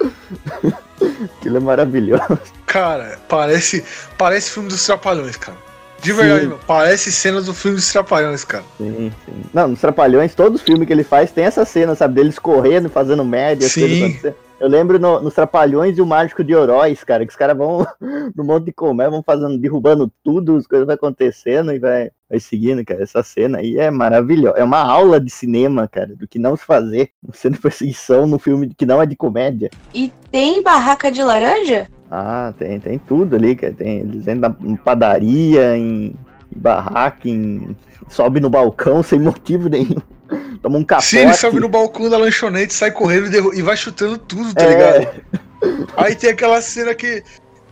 Aquilo é maravilhoso. Cara, parece, parece filme dos Trapalhões, cara. De verdade, parece cenas do filme dos Trapalhões, cara. Sim, sim. Não, nos Trapalhões, todo filme que ele faz tem essa cena, sabe? Deles correndo, fazendo média, as Sim. coisas acontecendo. Eu lembro no- nos Trapalhões e o Mágico de Oroz, cara, que os caras vão [laughs] no monte de comédia, vão fazendo, derrubando tudo, as coisas vão acontecendo e vai, vai seguindo, cara. Essa cena aí é maravilhosa. É uma aula de cinema, cara, do que não se fazer. [laughs] Cena de perseguição no filme que não é de comédia. E tem barraca de laranja? Ah, tem, tem tudo ali, cara. Tem, eles entram em padaria, em, em barraca, em, sobe no balcão [laughs] sem motivo nenhum. Toma um capote. Sim, ele sobe no balcão da lanchonete, sai correndo e, derru- e vai chutando tudo, tá É. ligado? Aí tem aquela cena que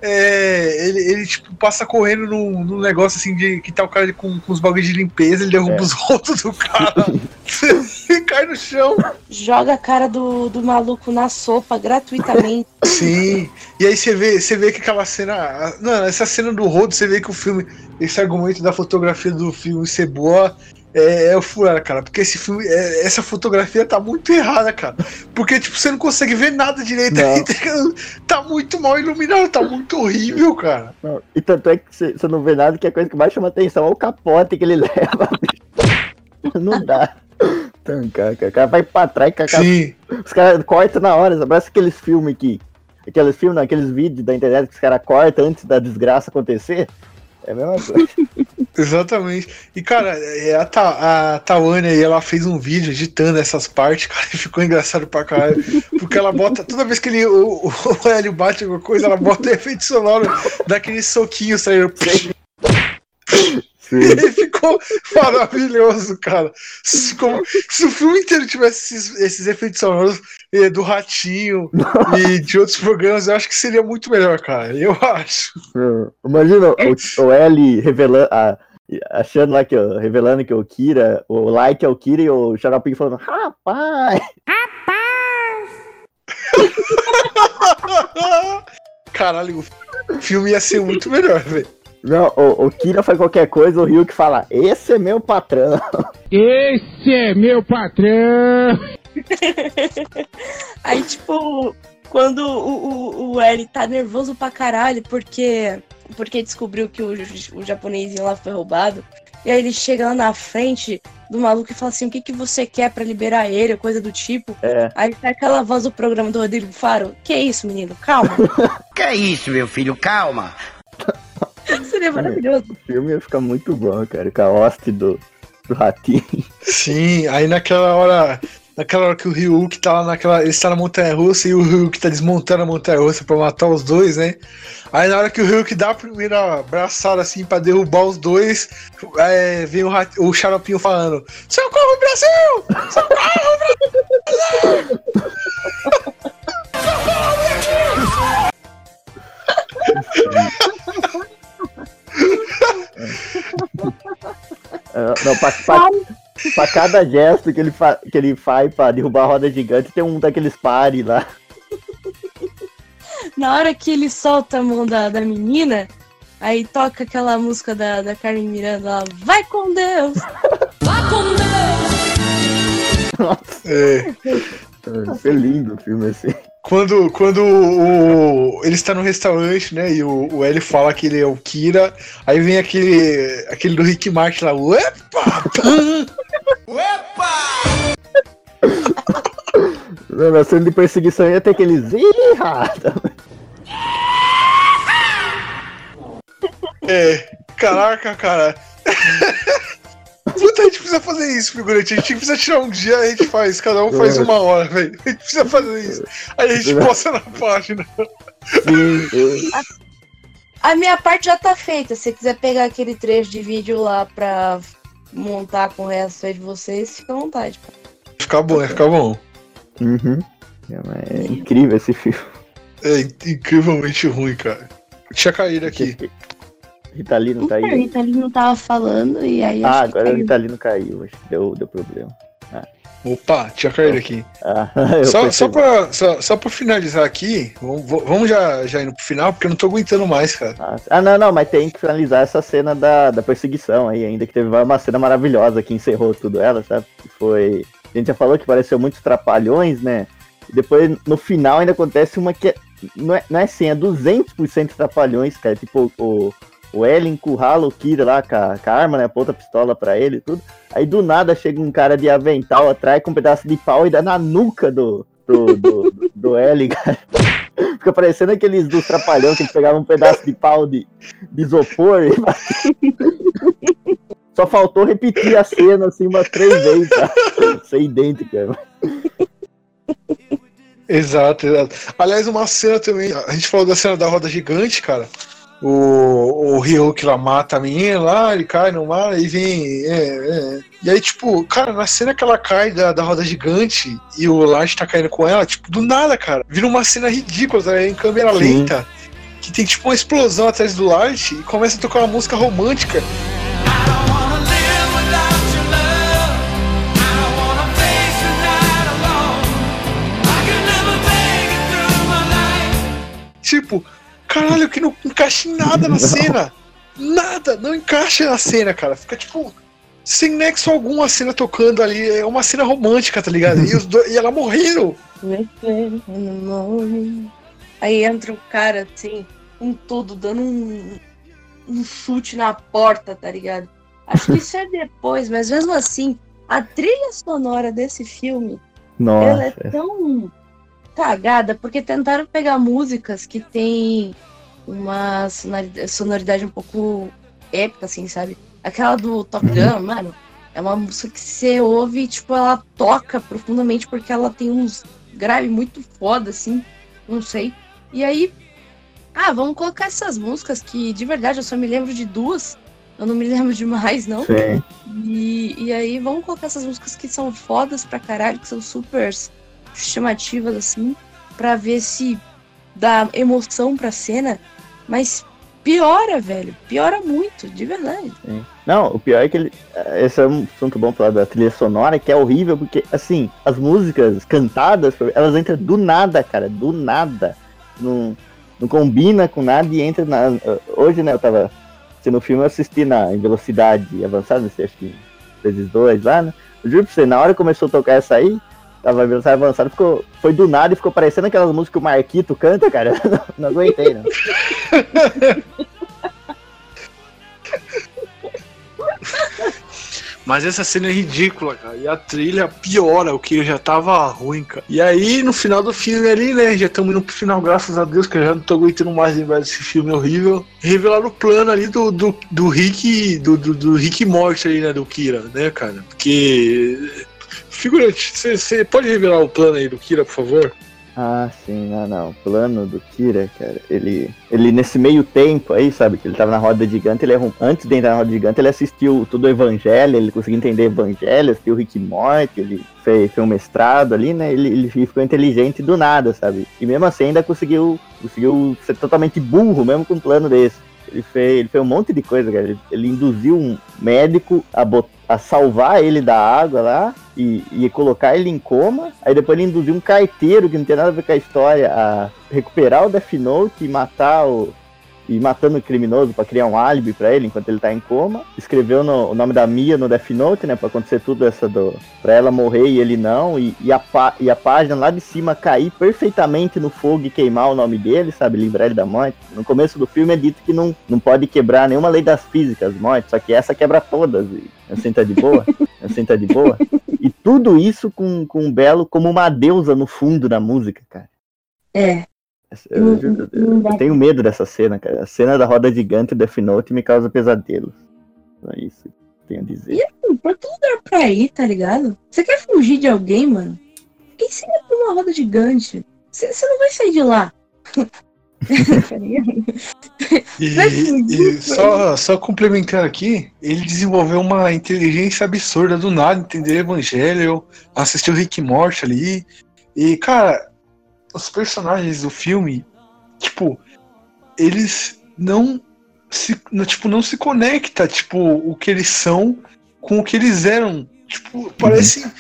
é, ele, ele, tipo, passa correndo num, num negócio assim de que tá o cara com, com os bagulhos de limpeza, ele derruba É. os rolos do cara [laughs] e cai no chão. Joga a cara do, do maluco na sopa gratuitamente. [laughs] Sim. E aí você vê, você vê que aquela cena. Não, essa cena do rodo, você vê que o filme. Esse argumento da fotografia do filme ser boa é, é o furado, cara. Porque esse filme. é- essa fotografia tá muito errada, cara. Porque, tipo, você não consegue ver nada direito. Aí, [laughs] tá muito mal iluminado, tá muito horrível, cara. Não, E tanto é que você não vê nada que a coisa que mais chama atenção é o capote que ele [laughs] leva. não dá. Então, cara, o cara vai pra trás, com a capa- Sim. os caras cortam na hora. Parece aqueles filmes que. Aqueles filmes, não, aqueles vídeos da internet que os caras cortam antes da desgraça acontecer. É a mesma coisa. [laughs] Exatamente. E, cara, é, a, Ta a Tawane aí, ela fez um vídeo editando essas partes, [laughs] cara, e ficou engraçado pra caralho. Porque ela bota, toda vez que ele, o, o, o Hélio bate alguma coisa, ela bota efeito sonoro daquele soquinho saindo. Sim. Ele ficou maravilhoso, cara. Se, como- se o filme inteiro tivesse esses, esses efeitos sonoros do Ratinho [laughs] e de outros programas, eu acho que seria muito melhor, cara. Eu acho. Imagina o, o L revelando. a- achando lá que ó, revelando que o Kira, o like é o Kira e o Xaropinho falando, rapaz! [laughs] Caralho, o filme ia ser muito melhor, velho. Não, o, o Kira faz qualquer coisa, o Ryuk fala, esse é meu patrão. Esse é meu patrão. [laughs] Aí, tipo, quando o, o, o L tá nervoso pra caralho porque, porque descobriu que o, o japonesinho lá foi roubado. E aí ele chega lá na frente do maluco e fala assim: o que, que você quer pra liberar ele, coisa do tipo. É. Aí tá aquela voz do programa do Rodrigo Faro. Que isso, menino? Calma. [laughs] Que é isso, meu filho? Calma. [laughs] Seria maravilhoso. O filme ia ficar muito bom, cara, com a hoste do, do ratinho. Sim, aí naquela hora naquela hora que o Ryuk tá lá naquela. Ele está na montanha russa e o Ryuk tá desmontando a montanha russa pra matar os dois, né? Aí na hora que o Ryuk dá a primeira abraçada assim pra derrubar os dois, é, vem o, rat- o xaropinho falando: Socorro, Brasil! Socorro, Brasil! Ah, [laughs] Não, pra, pra, pra cada gesto que ele, fa, que ele faz pra derrubar a roda gigante, tem um daqueles pares lá. Na hora que ele solta a mão da, da menina, aí toca aquela música da, da Carmen Miranda lá, vai com Deus! [laughs] É. Foi lindo o filme assim. Quando, quando o, ele está no restaurante, né? E o, o L fala que ele é o Kira, aí vem aquele, aquele do Rick Martin lá, uepa! pam! Na cena de perseguição ia ter aqueles. Ih, rata! É, caraca, cara. Puta, a gente precisa fazer isso, figurante. A gente precisa tirar um dia, a gente faz, cada um faz uma hora, velho. A gente precisa fazer isso. Aí a gente posta na página. Sim, eu- A minha parte já tá feita. Se você quiser pegar aquele trecho de vídeo lá pra montar com o resto aí de vocês, fica à vontade. Ficar bom, é ficar bom. Uhum. É, é incrível esse filme. É incrivelmente ruim, cara. Tinha caído aqui. Ritalino tá O aí. Ritalino tava falando e aí Ah, agora o caiu. Ritalino caiu. Acho que deu, deu problema. Opa, tinha caído aqui. Ah, [laughs] Só, só, pra, só, só pra finalizar aqui, vamos, vamos já, já indo pro final, porque eu não tô aguentando mais, cara. Ah, Ah, não, não, mas tem que finalizar essa cena da, da perseguição aí, ainda que teve uma cena maravilhosa que encerrou tudo ela, sabe? Que foi. A gente já falou que pareceu muitos trapalhões, né? E depois, no final, ainda acontece uma que é, não, é, não é assim, é 200% trapalhões, cara. Tipo, o, o Ellen encurrala o Kira lá com a, com a arma, né? Aponta a pistola pra ele e tudo. Aí do nada chega um cara de avental atrás com um pedaço de pau e dá na nuca do, do, do, do, do Ellen, cara. [laughs] Fica parecendo aqueles dos trapalhões que eles pegavam um pedaço de pau de, de isopor e [laughs] Só faltou repetir a cena assim umas três vezes, tá? Ser idêntica. Exato, exato. Aliás, uma cena também. A gente falou da cena da roda gigante, cara. O, o Ryuk lá mata a menina lá, ele cai no mar, aí vem. é, é. E aí, tipo, cara, na cena que ela cai da, da roda gigante e o Light tá caindo com ela, tipo, do nada, cara. Vira uma cena ridícula, tá? em câmera Sim. lenta. Que tem tipo uma explosão atrás do Light e começa a tocar uma música romântica. Tipo, caralho, que não encaixa em nada na [laughs] cena. Nada, não encaixa na cena, cara. Fica tipo. Sem nexo algum a cena tocando ali. É uma cena romântica, tá ligado? E, os dois- e ela morrendo. [laughs] Aí entra o cara assim, com tudo, dando um, um chute na porta, tá ligado? Acho que isso é depois, mas mesmo assim, a trilha sonora desse filme, ela é Nossa. tão cagada, porque tentaram pegar músicas que tem uma sonori- sonoridade um pouco épica, assim, sabe? Aquela do Top Gun, mano, é uma música que você ouve e, tipo, ela toca profundamente porque ela tem uns grave muito foda, assim, não sei. E aí, ah, vamos colocar essas músicas que, de verdade, eu só me lembro de duas, eu não me [laughs] lembro de mais, não. Sim. E, e aí, vamos colocar essas músicas que são fodas pra caralho, que são super chamativas, assim, pra ver se dá emoção pra cena, mas piora, velho, piora muito, de verdade. Não, o pior é que ele. Esse é um assunto bom falar da trilha sonora, que é horrível, porque, assim, as músicas cantadas, elas entram do nada, cara, do nada. Não, não combina com nada e entra na. Hoje, né, eu tava assistindo o filme, eu assisti na, em velocidade avançada, acho que vezes dois lá, né? Eu juro pra você, na hora que começou a tocar essa aí, tava velocidade avançada, ficou, foi do nada e ficou parecendo aquelas músicas que o Marquito canta, cara. [laughs] Não, não aguentei, não. [laughs] Mas essa cena é ridícula, cara. E a trilha piora, o que já tava ruim, cara. E aí, no final do filme ali, né? Já estamos indo pro final, graças a Deus, que eu já não tô aguentando mais lembrar desse filme horrível. Revelaram o plano ali do, do, do Rick. Do, do, do Rick morte ali, né? Do Kira, né, cara? Porque. Figurante, você pode revelar o plano aí do Kira, por favor? Ah, sim, não, não. O plano do Kira, cara, ele, ele nesse meio tempo aí, sabe, que ele tava na roda gigante, ele arrum- antes de entrar na roda gigante, ele assistiu todo o Evangelho, ele conseguiu entender Evangelho, assistiu Rick Morty, ele fez, fez um mestrado ali, né? Ele, ele ficou inteligente do nada, sabe? E mesmo assim ainda conseguiu, conseguiu ser totalmente burro, mesmo com um plano desse. Ele fez, ele fez um monte de coisa, cara. Ele, ele induziu um médico a, bot- a salvar ele da água lá e, e colocar ele em coma. Aí depois ele induziu um carteiro que não tem nada a ver com a história a recuperar o Death Note e matar o. E matando o criminoso pra criar um álibi pra ele enquanto ele tá em coma. Escreveu no- o nome da Mia no Death Note, né? Pra acontecer tudo essa do. Pra ela morrer e ele não. E, e, a, e a página lá de cima cair perfeitamente no fogo e queimar o nome dele, sabe? Livrar ele da morte. No começo do filme é dito que não, não pode quebrar nenhuma lei das físicas, morte. Só que essa quebra todas. E assim tá de boa. [laughs] assim tá de boa. E tudo isso com, com o Belo como uma deusa no fundo da música, cara. É. Eu, Não- eu- eu- eu tenho medo dessa cena, cara. A cena da roda gigante Death Note me causa pesadelos. É isso que eu tenho a dizer. E- Pra todo lugar pra ir, tá ligado? Você quer fugir de alguém, mano? Quem ia pra uma roda gigante? Você não vai sair de lá. E, e só, só complementando aqui, ele desenvolveu uma inteligência absurda do nada, entender Evangelho, assistiu Rick Morty ali. E, cara, os personagens do filme, tipo, eles não se, tipo, não se conecta, tipo, o que eles são com o que eles eram. Tipo, parece,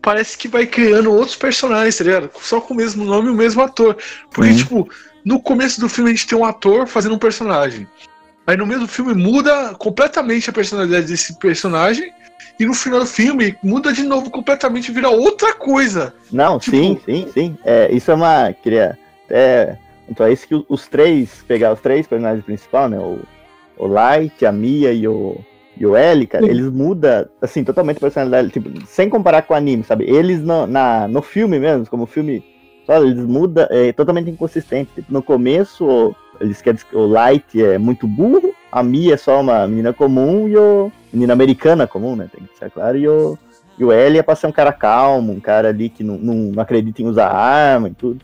parece que vai criando outros personagens, tá ligado? Só com o mesmo nome e o mesmo ator. Porque, Uhum. tipo, no começo do filme a gente tem um ator fazendo um personagem. Aí no meio do filme muda completamente a personalidade desse personagem. E no final do filme muda de novo completamente, vira outra coisa. Não, Tipo- sim, sim, sim. É, isso é uma. Queria até. Então é isso que os três, pegar os três personagens principais, né? O, o Light, a Mia e o, e o L, cara, eles mudam, assim, totalmente a personalidade, tipo, sem comparar com o anime, sabe? Eles no, na, no filme mesmo, como o filme, sabe, eles mudam, é totalmente inconsistente. Tipo, no começo, o- eles querem o Light é muito burro, a Mia é só uma menina comum e o. menina americana comum, né? Tem que ser claro, e o. E o L é pra ser um cara calmo, um cara ali que não, não, acredita em usar arma e tudo.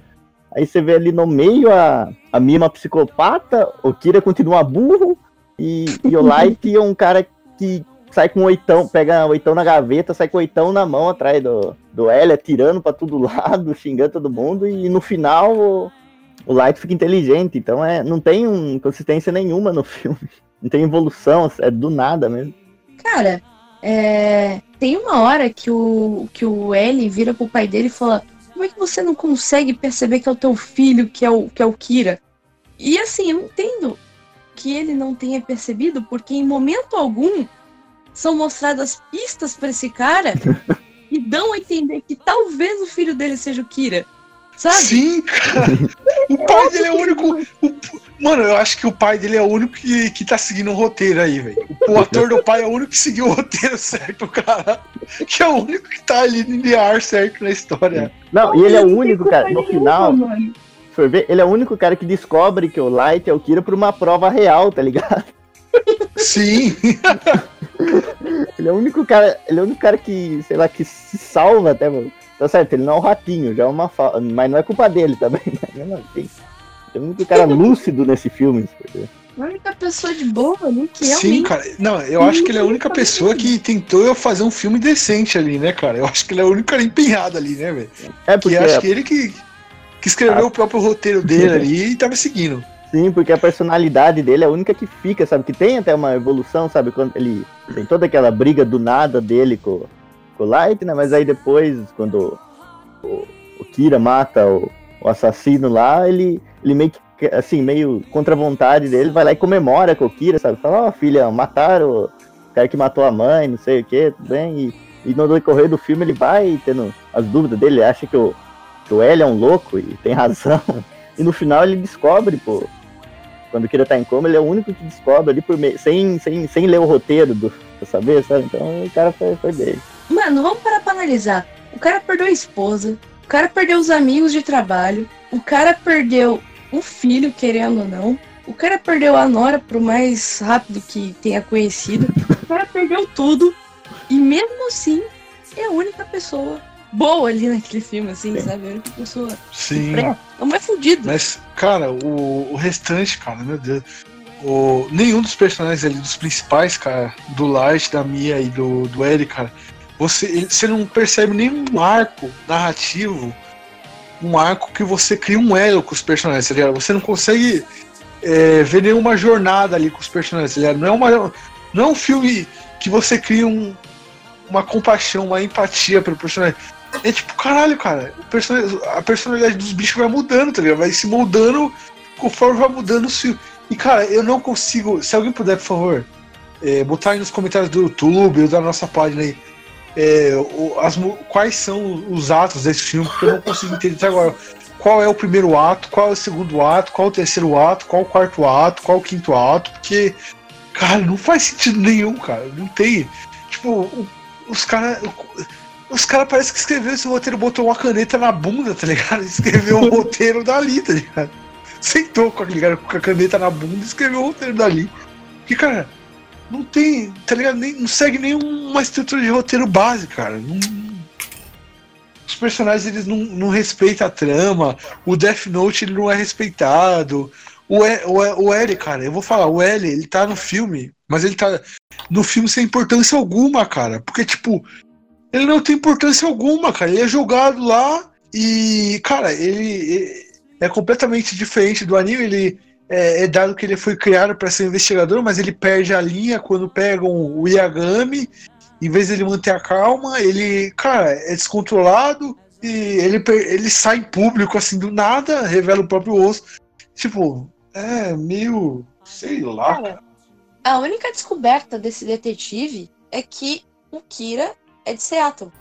Aí você vê ali no meio a, a Mia é uma psicopata, o Kira continua burro, e, e o [laughs] Light é um cara que sai com oitão, pega oitão na gaveta, sai com oitão na mão atrás do, do L, atirando pra todo [laughs] lado, xingando todo mundo, e no final o, o Light fica inteligente, então é, não tem um, consistência nenhuma no [laughs] filme. Não tem evolução, é do nada mesmo. Cara, é, tem uma hora que o, que o L vira pro pai dele e fala: Como é que você não consegue perceber que é o teu filho, que é o, que é o Kira? E assim, eu entendo que ele não tenha percebido, porque em momento algum são mostradas pistas pra esse cara [laughs] e dão a entender que talvez o filho dele seja o Kira. Sabe? Sim, cara. [laughs] O pai dele é o único. o- mano, eu acho que o pai dele é o único que, que tá seguindo o roteiro aí, velho. O, ator do pai é o único que seguiu o roteiro [laughs] certo, cara. Que é o único que tá ali linear certo na história. Não, e ele é o Não tem único, cara, no final, for ver, ele é o único cara que descobre que o Light é o Kira por uma prova real, tá ligado? Sim. [laughs] Ele é o único cara, ele é o único cara que, sei lá, que se salva até, mano. Tá certo, ele não é um ratinho, já é uma falta, mas não é culpa dele também, [laughs] né? Mesmo assim. Ele é o único cara lúcido nesse filme. A única pessoa de boa ali que Sim, realmente. cara. Não, eu acho que ele é a única pessoa que tentou fazer um filme decente ali, né, cara? Eu acho que ele é o único cara empenhado ali, né, velho? É Que porque, acho que ele que, que escreveu o próprio roteiro dele ali e tava seguindo. sim, porque a personalidade dele é a única que fica, sabe? Que tem até uma evolução, sabe? Quando ele tem toda aquela briga do nada dele com, com o Light, né? Mas aí depois, quando o, o Kira mata o, o assassino lá, ele, ele meio que, assim, meio contra a vontade dele, vai lá e comemora com o Kira, sabe? Fala, ó, filha, mataram o cara que matou a mãe, não sei o que, tudo bem. E, e no decorrer do filme ele vai tendo as dúvidas dele, ele acha que o, que o L é um louco e tem razão. [laughs] E no final ele descobre, pô. Quando o Kira tá em coma, ele é o único que descobre ali por meio, sem, sem, sem ler o roteiro do, pra saber, sabe? Então o cara foi, foi dele. Mano, vamos parar pra analisar. O cara perdeu a esposa, o cara perdeu os amigos de trabalho, o cara perdeu um filho, querendo ou não, o cara perdeu a Nora pro mais rápido que tenha conhecido, o cara perdeu tudo, e mesmo assim, é a única pessoa boa ali naquele filme, assim, sabe? A única pessoa. Sim. Não é fudido. Mas, cara, o, o restante, cara, meu Deus. O, nenhum dos personagens ali, dos principais, cara, do Light, da Mia e do, do Eric, cara, você, você não percebe nenhum arco narrativo, um arco que você cria um elo com os personagens, tá ligado? Você não consegue é, ver nenhuma jornada ali com os personagens, tá ligado? Não é, uma, não é um filme que você cria um, uma compaixão, uma empatia pelo personagem. É tipo, caralho, cara, o a personalidade dos bichos vai mudando, tá ligado? Vai se moldando conforme vai mudando os filmes. E, cara, eu não consigo. Se alguém puder, por favor, é, botar aí nos comentários do YouTube ou da nossa página aí. É, o- as quais são os atos desse filme, porque eu não consigo entender até agora. Qual é o primeiro ato, qual é o segundo ato, qual é o terceiro ato, qual é o quarto ato, qual é o quinto ato, porque, cara, não faz sentido nenhum, cara. Não tem. Tipo, o- os caras. Os caras parecem que escreveu esse roteiro, botou uma caneta na bunda, tá ligado? Escreveu o roteiro dali, tá ligado? Sentou com a, com a caneta na bunda e escreveu o roteiro dali. Porque, cara, não tem, tá ligado? Nem, não segue nenhuma estrutura de roteiro base, cara. Não- os personagens eles não, não respeitam a trama. O Death Note ele não é respeitado. O, e, o, o L, cara, eu vou falar, o L, ele tá no filme, mas ele tá no filme sem importância alguma, cara. Porque, tipo, ele não tem importância alguma, cara. Ele é jogado lá e, cara, ele, ele é completamente diferente do anime. Ele é, é dado que ele foi criado para ser investigador, mas ele perde a linha quando pegam o Yagami. Em vez de ele manter a calma, ele, cara, é descontrolado e ele, ele sai em público assim do nada, revela o próprio osso. Tipo, é meio. sei lá. Cara, a única descoberta desse detetive é que o Kira é de Seattle.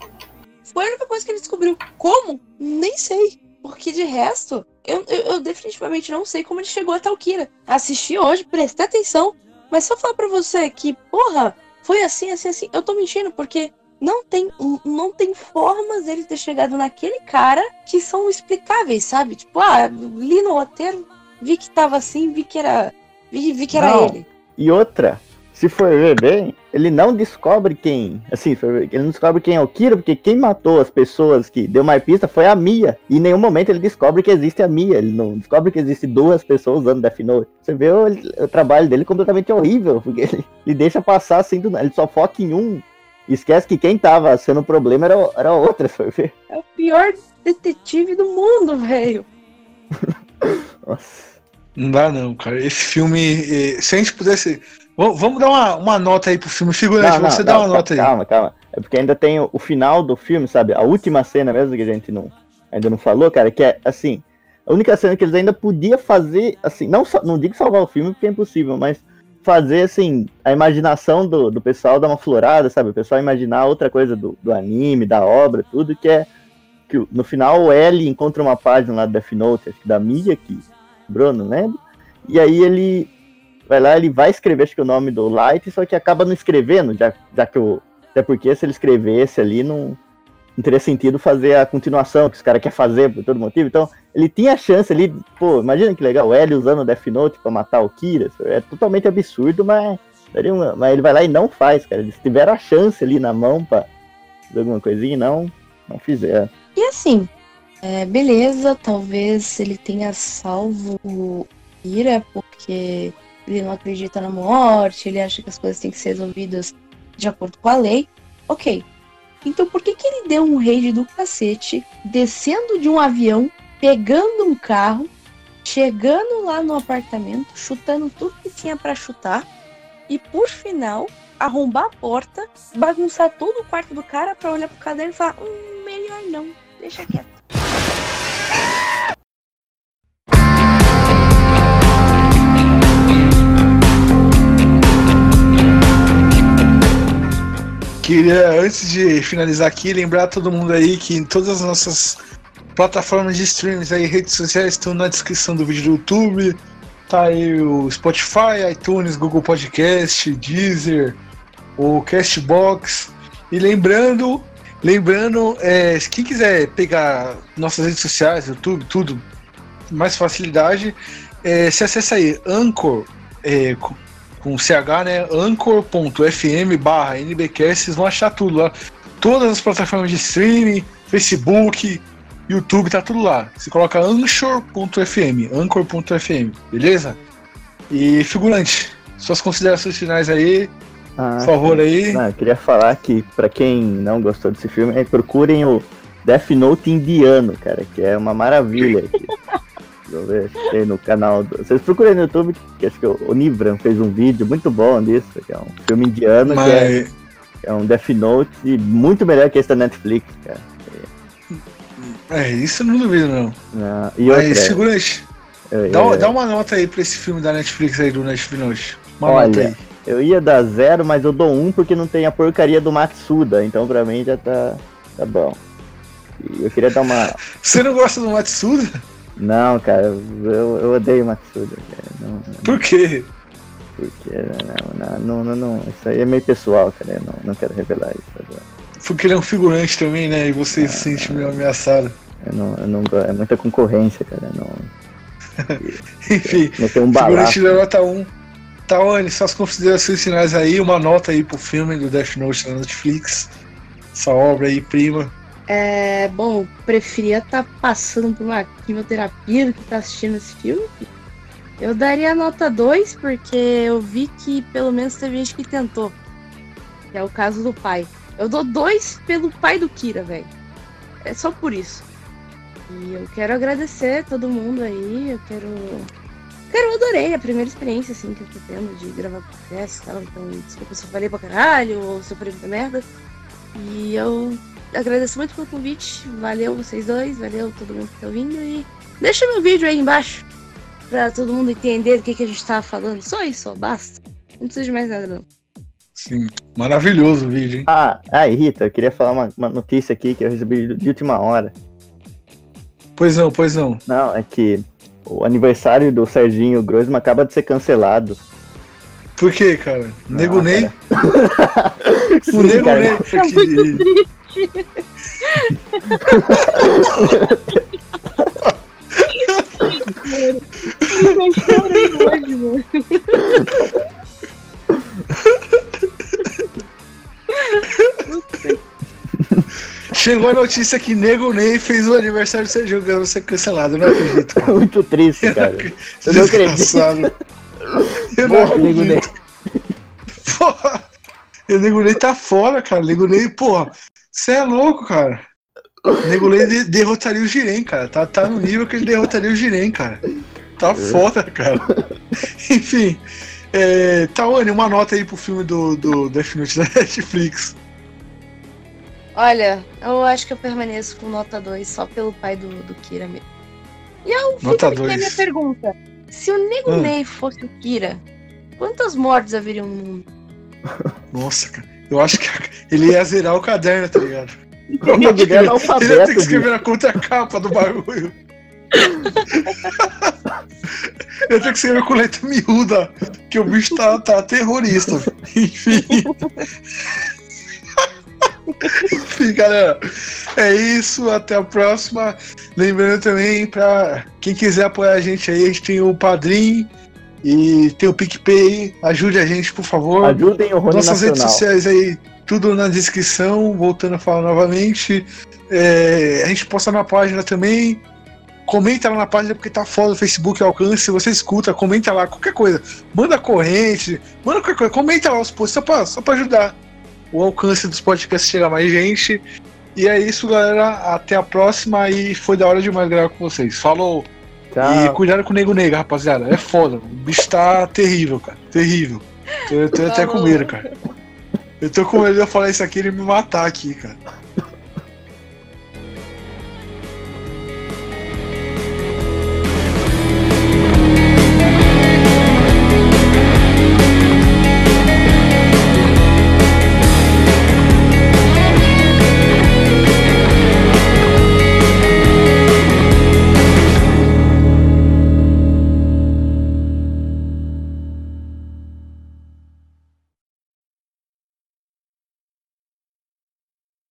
Foi a única coisa que ele descobriu. Como? Nem sei. Porque de resto, eu, eu, eu definitivamente não sei como ele chegou até o Kira. Assisti hoje, prestei atenção. Mas se eu falar pra você que, porra, foi assim, assim, assim, eu tô mentindo, porque não tem, não tem formas dele ter chegado naquele cara que são explicáveis, sabe? Tipo, ah, li no roteiro, vi que tava assim, vi que era. Vi, vi que era Não. ele. E outra, se for ver bem, ele não descobre quem. Assim, ele não descobre quem é o Kira, porque quem matou as pessoas que deu mais pista foi a Mia. E em nenhum momento ele descobre que existe a Mia. Ele não descobre que existe duas pessoas usando Death Note. Você vê o, o trabalho dele completamente horrível, porque ele, ele deixa passar assim do nada. Ele só foca em um. Esquece que quem tava sendo o problema era, o- era outra, for ver. É o pior detetive do mundo, velho. [laughs] Nossa. Não dá não, cara. Esse filme, eh, se a gente pudesse. Vamos dar uma, uma nota aí pro filme. Figurante, Não, não, você dá não, uma calma, nota aí. Calma, calma. É porque ainda tem o, o final do filme, sabe? A última cena mesmo que a gente não, ainda não falou, cara, que é assim. A única cena que eles ainda podiam fazer, assim, não, não digo salvar o filme porque é impossível, mas fazer, assim, a imaginação do, do pessoal dar uma florada, sabe? O pessoal imaginar outra coisa do, do anime, da obra, tudo, que é que no final o L encontra uma página lá do Death Note, acho que da Mia, que Bruno, não lembro? E aí ele vai lá, ele vai escrever, acho que o nome do Light, só que acaba não escrevendo, já, já que o. Até porque se ele escrevesse ali, não, não teria sentido fazer a continuação que os caras querem fazer por todo motivo. Então, ele tinha a chance ali, pô, imagina que legal, o L usando o Death Note pra matar o Kira. É totalmente absurdo, mas, mas ele vai lá e não faz, cara. Eles tiveram a chance ali na mão pra fazer alguma coisinha e não, não fizeram. E assim, é, beleza, talvez ele tenha salvo o Ira porque ele não acredita na morte, ele acha que as coisas têm que ser resolvidas de acordo com a lei. Ok. Então por que, que ele deu um raid do cacete, descendo de um avião, pegando um carro, chegando lá no apartamento, chutando tudo que tinha pra chutar e por final arrombar a porta, bagunçar todo o quarto do cara pra olhar pro caderno e falar: hum, melhor não, deixa quieto. Queria, antes de finalizar aqui, lembrar todo mundo aí que em todas as nossas plataformas de streams aí, redes sociais, estão na descrição do vídeo do YouTube. Tá aí o Spotify, iTunes, Google Podcast, Deezer, o Castbox. E lembrando, lembrando, é, quem quiser pegar nossas redes sociais, YouTube, tudo, mais facilidade, é, se acessa aí Anchor, é, com- CH, né? Anchor.fm barra NBcast, vocês vão achar tudo lá. todas as plataformas de streaming, Facebook, YouTube, tá tudo lá. Você coloca anchor.fm, anchor.fm, beleza? E figurante, suas considerações finais aí, Ah, por favor aí. Não, eu queria falar que, pra quem não gostou desse filme, procurem o Death Note indiano, cara, que é uma maravilha. [laughs] eu tem no canal. Do... Vocês procurem no YouTube, que acho que o Nivram fez um vídeo muito bom disso, que é um filme indiano, que é, Mas, é um Death Note muito melhor que esse da Netflix, cara. é, isso eu não duvido, não. Não, E outra, Mas, figurante, eu, dá, eu- dá uma nota aí pra esse filme da Netflix aí, do Netflix. Uma Olha, nota aí. eu ia dar zero, mas eu dou um porque não tem a porcaria do Matsuda, então pra mim já tá, tá bom. E eu queria dar uma. Você não gosta do Matsuda? Não, cara, eu, eu odeio Matsuda, cara. Não, Por quê? porque não, não, não, não, Isso aí é meio pessoal, cara. Eu não, não quero revelar isso agora. Porque ele é um figurante também, né? E você se sente meio ameaçado. Eu não, eu não É muita concorrência, cara. eu Não, [laughs] Enfim, um figurante da nota 1. Tawane, suas considerações finais aí, uma nota aí pro filme do Death Note da Netflix. Essa obra aí, prima. É, bom, preferia estar passando por uma quimioterapia do que estar assistindo esse filme. Eu daria nota 2, porque eu vi que pelo menos teve gente que tentou. Que é o caso do pai. Eu dou 2 pelo pai do Kira, velho. É só por isso. E eu quero agradecer todo mundo aí. Eu quero. Cara, eu adorei a primeira experiência, assim, que eu tô tendo de gravar podcast e tal. Então, desculpa se eu falei pra caralho ou se eu falei muita merda. E eu agradeço muito pelo convite. Valeu vocês dois, valeu todo mundo que tá ouvindo. E deixa meu vídeo aí embaixo pra todo mundo entender do que, que a gente tava falando. Só isso, ó, basta. Não precisa de mais nada, não. Sim, maravilhoso o vídeo, hein? Ah, aí, Rita, eu queria falar uma, uma notícia aqui que eu recebi de última hora. Pois não, pois não. Não, é que o aniversário do Serginho Groisman acaba de ser cancelado. Por quê, cara? Nego Ah, Ney? [laughs] O Nego. Ney. É muito triste. Eu chorei hoje, mano. Chegou a notícia que Nego Ney fez o aniversário do Sérgio Gano ser cancelado. Não acredito. cara. [laughs] Muito triste, cara. Eu não acredito. Eu não Porra, Nego Ney. acredito. Porra. O Nego Ney tá fora, cara. O Nego Ney, porra. Você é louco, cara. O Nego de- derrotaria o Jiren, cara. Tá, tá no nível que ele derrotaria o Jiren, cara. Tá foda, cara. [laughs] Enfim. É, Tawane, uma nota aí pro filme do, do Death Note da [laughs] Netflix. Olha, eu acho que eu permaneço com nota 2 só pelo pai do, do Kira mesmo. E eu fico Nota aqui a minha pergunta. Se o Nego Hum. Ney fosse o Kira, quantas mortes haveriam no mundo? Nossa, cara. Eu acho que [laughs] ele ia zerar o caderno, tá ligado? Ney é [laughs] [laughs] Ele ia ter que escrever na contracapa do bagulho. Eu tenho que escrever com letra miúda, que o bicho tá, tá terrorista. Enfim. Enfim, galera. É isso, até a próxima. Lembrando também, pra quem quiser apoiar a gente aí, a gente tem o Padrim e tem o PicPay. Ajude a gente, por favor. Ajudem o Rony Nossas redes Nacional. sociais aí, tudo na descrição. Voltando a falar novamente. É, a gente posta na página também. Comenta lá na página porque tá foda o Facebook alcance. Se você escuta, comenta lá qualquer coisa. Manda corrente, manda qualquer coisa. Comenta lá os posts só pra, só pra ajudar o alcance dos podcasts chegar mais gente. E é isso, galera. Até a próxima. E foi da hora demais gravar com vocês. Falou! E cuidado com o nego nega, rapaziada. É foda. O bicho tá terrível, cara. Terrível. Eu tô até com medo, cara. Eu tô com medo de eu falar isso aqui e ele me matar aqui, cara.